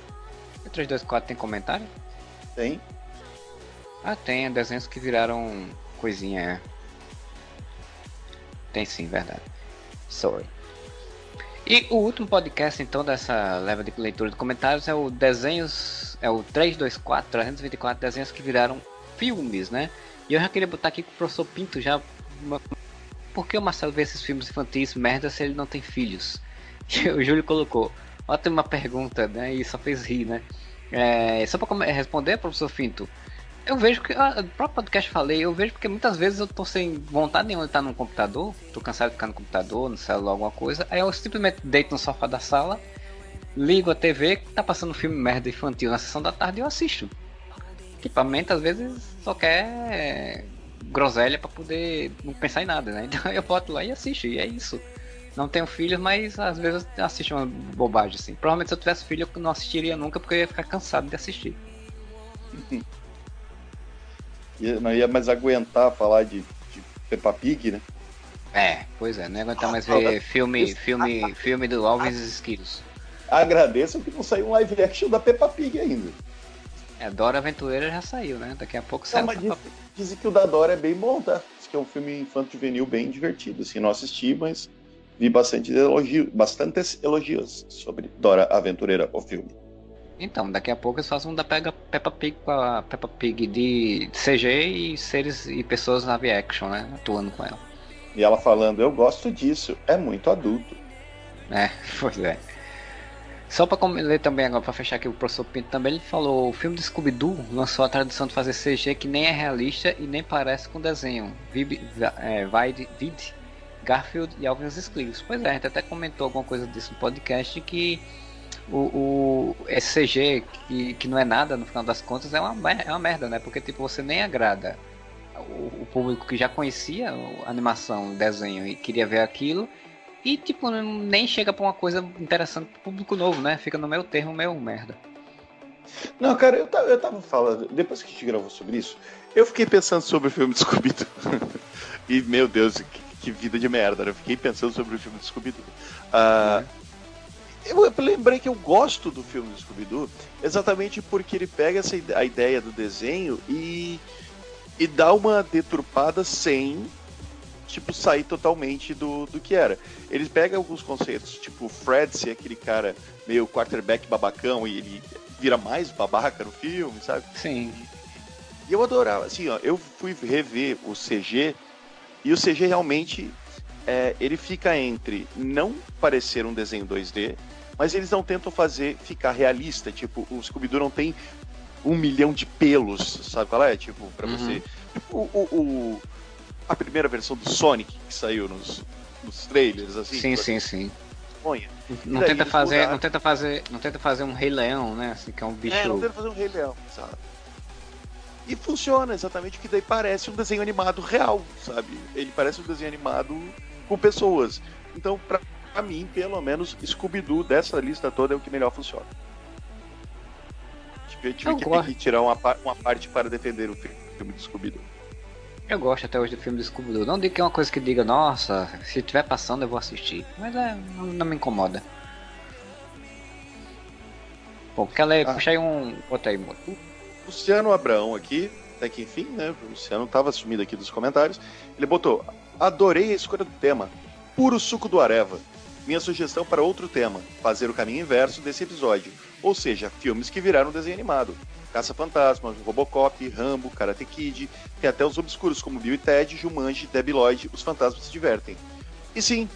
O 324 tem comentário? Tem. Ah, tem, é desenhos que viraram coisinha, é. Tem sim, verdade. Sorry. E o último podcast, então, dessa leva de leitura de comentários é o Desenhos. É o 324, 324 Desenhos que viraram filmes, né? E eu já queria botar aqui com o professor Pinto já. Por que o Marcelo vê esses filmes infantis merda se ele não tem filhos? [LAUGHS] o Júlio colocou. Ótima pergunta, né? E só fez rir, né? É, só para responder, professor Finto, eu vejo que. Ah, no próprio podcast falei, eu vejo porque muitas vezes eu tô sem vontade nenhuma de estar no computador, tô cansado de ficar no computador, no celular, alguma coisa, aí eu simplesmente deito no sofá da sala, ligo a TV, tá passando filme merda infantil na sessão da tarde e eu assisto. Equipamento às vezes só quer groselha para poder não pensar em nada, né? [LAUGHS] Então eu boto lá e assisto, e é isso. Não tenho filhos, mas às vezes assisto uma bobagem assim. Provavelmente se eu tivesse filho eu não assistiria nunca porque eu ia ficar cansado de assistir. [LAUGHS] não ia mais aguentar falar de, de Peppa Pig, né? É, pois é, não ia aguentar mais [LAUGHS] ver filme, filme, filme do Alves e Esquilos. Agradeço que não saiu um live action da Peppa Pig ainda. É, Dora Aventureira já saiu, né? Daqui a pouco sai. Não, mas dizem que o da Dora é bem bom, tá? Diz que é um filme infanto-juvenil bem divertido, assim, não assisti, mas vi bastante elogio, bastantes elogios sobre Dora Aventureira, o filme. Então, daqui a pouco eles fazem um da Peppa Pig com a Peppa Pig de CG e seres e pessoas live action, né? Atuando com ela. E ela falando, eu gosto disso, é muito adulto. É, [LAUGHS] pois é. Só para ler também agora, para fechar aqui o professor Pinto também, ele falou: o filme de Scooby-Doo lançou a tradição de fazer CG que nem é realista e nem parece com desenho. Vib, é, Vide, Vid, Garfield e Alvin os Esquilos. Pois é, a gente até comentou alguma coisa disso no podcast que o, o esse CG que, que não é nada no final das contas é uma, é uma merda, né? Porque tipo, você nem agrada o, o público que já conhecia a animação, o desenho e queria ver aquilo e, tipo, nem chega pra uma coisa interessante pro público novo, né? Fica no meio termo, meio merda. Não, cara, eu tava, eu tava falando, depois que a gente gravou sobre isso, eu fiquei pensando sobre o filme de Scooby-Doo. [LAUGHS] e, meu Deus, que, que, vida de merda, né? Eu fiquei pensando sobre o filme de Scooby-Doo. Uh, eu, eu, lembrei que eu gosto do filme Scooby-Doo exatamente porque ele pega essa, a ideia do desenho e, e dá uma deturpada sem tipo, sair totalmente do, do que era. Eles pegam alguns conceitos, tipo, Fred ser aquele cara meio quarterback babacão e ele vira mais babaca no filme, sabe? Sim. E eu adorava, assim, ó, eu fui rever o CG e o CG realmente é, ele fica entre não parecer um desenho 2D, mas eles não tentam fazer ficar realista, tipo, o Scooby-Doo não tem um milhão de pelos, sabe qual é? Tipo, pra uhum. você. Tipo, o, o, a primeira versão do Sonic que saiu nos, nos trailers, assim. Sim, sim, sim. Não tenta fazer, não tenta fazer, não tenta fazer um Rei Leão, né? Assim, que é um bicho. É, não tenta fazer um Rei Leão, sabe? E funciona exatamente que daí parece um desenho animado real, sabe? Ele parece um desenho animado com pessoas. Então, pra, pra mim, pelo menos, Scooby-Doo dessa lista toda é o que melhor funciona. Eu tive que, que tirar uma, uma parte para defender o filme do Scooby-Doo. Eu gosto até hoje do filme do Scooby-Doo. Não digo que é uma coisa que diga, nossa, se estiver passando eu vou assistir. Mas é, não, não me incomoda. Bom, quer ler? Ah. Puxa aí um. Bota aí, Luciano Abraão aqui, até que enfim, né? O Luciano estava sumido aqui dos comentários. Ele botou: Adorei a escolha do tema. Puro suco do Areva. Minha sugestão para outro tema: fazer o caminho inverso desse episódio. Ou seja, filmes que viraram desenho animado. Caça-Fantasmas, Robocop, Rambo, Karate Kid, tem até os obscuros como Bill e Ted, Jumanji, Debbie Lloyd, Os Fantasmas se Divertem. E sim,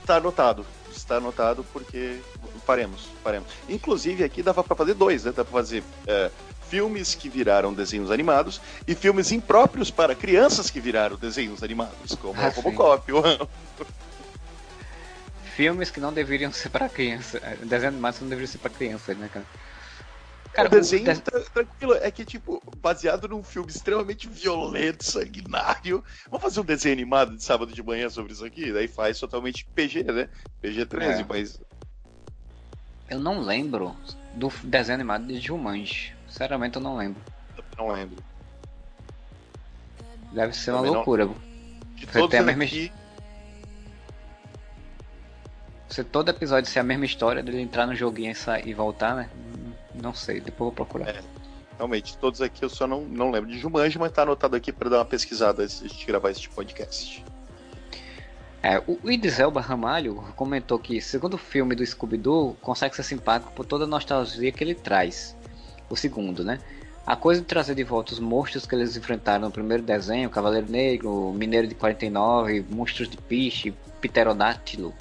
está anotado. Está anotado porque faremos, faremos. Inclusive aqui dava para fazer dois, né? Dá para fazer é, filmes que viraram desenhos animados e filmes impróprios para crianças que viraram desenhos animados, como ah, Robocop, o Rambo. Filmes que não deveriam ser para criança. É, desenhos animados não deveriam ser para criança, né, cara? Cara, o desenho o de... tranquilo é que, tipo, baseado num filme extremamente violento, sanguinário. Vamos fazer um desenho animado de sábado de manhã sobre isso aqui? Daí faz totalmente PG, né? PG-13, é. mas. Eu não lembro do desenho animado de Jumanji. Sinceramente, eu não lembro. Não lembro. Deve ser Também uma loucura. Não... De Você todos a mesma. Você todo episódio ser a mesma história dele entrar no joguinho e, sair, e voltar, né? Não sei, depois vou procurar. É, realmente, todos aqui eu só não, não lembro de Jumanji, mas tá anotado aqui para dar uma pesquisada antes de a gente gravar este podcast. É, o Idris Elba Ramalho comentou que, segundo o filme do Scooby-Doo, consegue ser simpático por toda a nostalgia que ele traz. O segundo, né? A coisa de trazer de volta os monstros que eles enfrentaram no primeiro desenho, Cavaleiro Negro, Mineiro de 49, Monstros de Piche, Pterodátilo,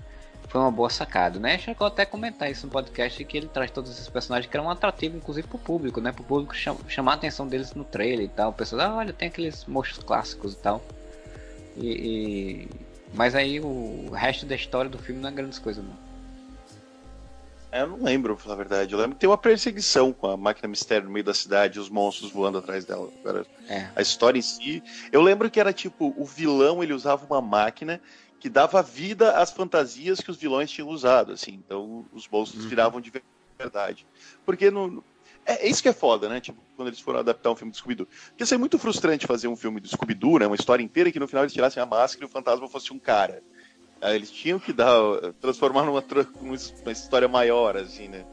foi uma boa sacada, né? Chegou até a comentar isso no podcast que ele traz todos esses personagens que eram atrativos, inclusive pro público, né? Pro público cham chamar a atenção deles no trailer e tal. O pessoal, ah, olha, tem aqueles monstros clássicos e tal. E, e... Mas aí o resto da história do filme não é grandes coisas, não. É, eu não lembro, pra falar a verdade. Eu lembro que tem uma perseguição com a máquina mistério no meio da cidade e os monstros voando atrás dela. Agora, é. A história em si. Eu lembro que era tipo, o vilão ele usava uma máquina que dava vida às fantasias que os vilões tinham usado, assim. Então os monstros uhum. viravam de verdade. Porque no, é, é, isso que é foda, né? Tipo, quando eles foram adaptar um filme do Scooby-Doo. Porque ia ser muito frustrante fazer um filme do Scooby-Doo, né? Uma história inteira que no final eles tirassem a máscara e o fantasma fosse um cara. Aí eles tinham que dar, transformar numa, numa história maior, assim, né?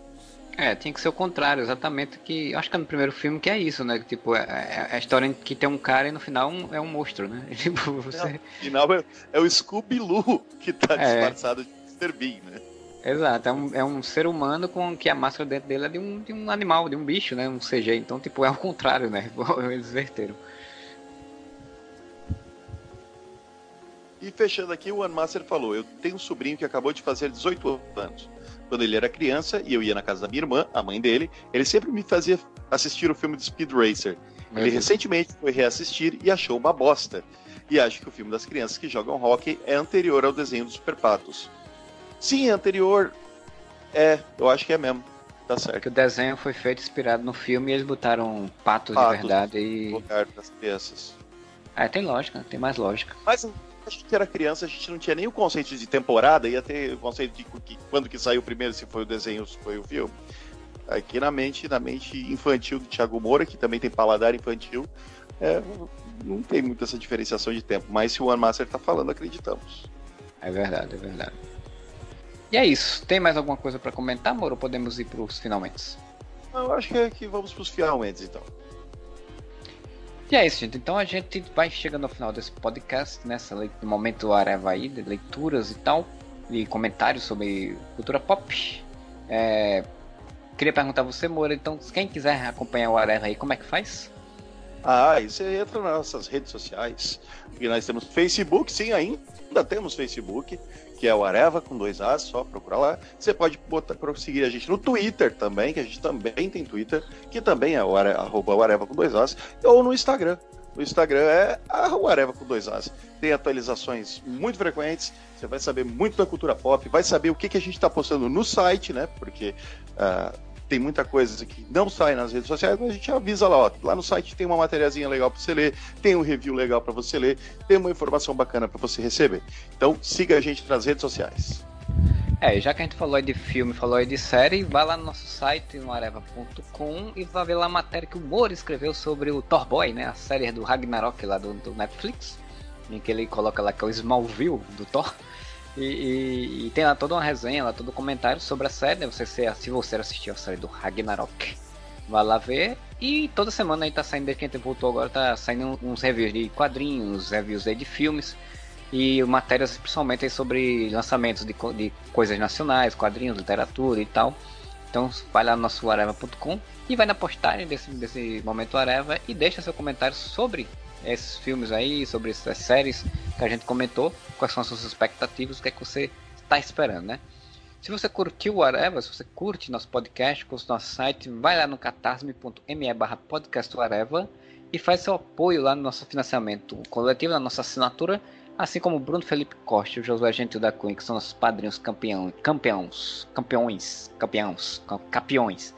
É, tinha que ser o contrário, exatamente que. Acho que é no primeiro filme que é isso, né? Tipo, é, é, é a história em que tem um cara e no final um, é um monstro, né? [LAUGHS] Tipo, você... no final é, é o Scooby-Loo que tá é. disfarçado de Mr. Bean, né? Exato, é um, é um ser humano com que a máscara dentro dele é de um, de um animal, de um bicho, né? Um CG. Então, tipo, é o contrário, né? [LAUGHS] Eles verteram. E fechando aqui, o One Master falou: Eu tenho um sobrinho que acabou de fazer 18 anos. Quando ele era criança e eu ia na casa da minha irmã, a mãe dele, ele sempre me fazia assistir o filme de Speed Racer. Meu ele Deus. recentemente foi reassistir e achou uma bosta. E acho que o filme das crianças que jogam hockey é anterior ao desenho dos Super Patos. Sim, é anterior. É, eu acho que é mesmo. Tá certo. Que o desenho foi feito inspirado no filme e eles botaram patos, patos de verdade e. Lugar das crianças. É, tem lógica, tem mais lógica. Mas a gente era criança, a gente não tinha nem o conceito de temporada, ia ter o conceito de que, quando que saiu primeiro, se foi o desenho ou se foi o filme. Aqui na mente, na mente infantil do Thiago Moura, que também tem paladar infantil, é, não tem muita essa diferenciação de tempo. Mas se o One Master tá falando, acreditamos. É verdade, é verdade. E é isso. Tem mais alguma coisa para comentar, Moro? Ou podemos ir para os finalmente? Eu acho que, é que vamos para os finalmente, então. E é isso, gente. Então a gente vai chegando ao final desse podcast, nessa né? momento Areva aí, de leituras e tal, e comentários sobre cultura pop. É... Queria perguntar a você, Moura, então, quem quiser acompanhar o Areva aí, como é que faz? Ah, e você entra nas nossas redes sociais. E nós temos Facebook, sim, ainda temos Facebook, que é o Areva com dois As, só procurar lá. Você pode botar seguir a gente no Twitter também, que a gente também tem Twitter, que também é o o Areva com dois As, ou no Instagram. O Instagram é o Areva com dois As. Tem atualizações muito frequentes, você vai saber muito da cultura pop, vai saber o que, que a gente está postando no site, né? Porque uh, tem muita coisa que não sai nas redes sociais, mas a gente avisa lá, ó, lá no site tem uma matériazinha legal para você ler, tem um review legal para você ler, tem uma informação bacana para você receber. Então siga a gente nas redes sociais. É, já que a gente falou de filme, falou de série, vai lá no nosso site, no areva.com, e vai ver lá a matéria que o Moro escreveu sobre o Thor Boy, né? A série do Ragnarok lá do, do Netflix, em que ele coloca lá que é o Smallville do Thor. E, e, e, tem lá toda uma resenha, lá todo um comentário sobre a série. Né? Você, se, se você assistiu a série do Ragnarok, vai lá ver. E toda semana aí tá saindo, desde que a gente voltou agora, tá saindo uns reviews de quadrinhos, reviews aí de filmes. E matérias principalmente sobre lançamentos de, de coisas nacionais, quadrinhos, literatura e tal. Então vai lá no nosso areva.com e vai na postagem desse, desse momento Areva e deixa seu comentário sobre esses filmes aí, sobre essas séries que a gente comentou, quais são as suas expectativas, o que é que você está esperando, né? Se você curtiu o Areva, se você curte nosso podcast, curte nosso site, vai lá no catarse.me barra podcastareva e faz seu apoio lá no nosso financiamento coletivo, na nossa assinatura, assim como o Bruno Felipe Costa e o Josué Gentil da Cunha, que são nossos padrinhos campeão, campeões, campeões, campeões, campeões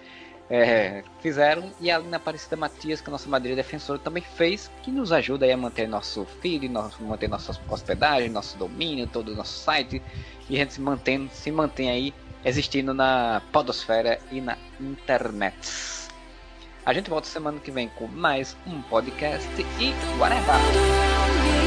é, fizeram e a Alina Aparecida Matias, que é nossa madrinha defensora, também fez, que nos ajuda a manter nosso feed, nosso, manter nossa hospedagem, nosso domínio, todo o nosso site e a gente se mantém, se mantém aí existindo na podosfera e na internet. A gente volta semana que vem com mais um podcast e whatever!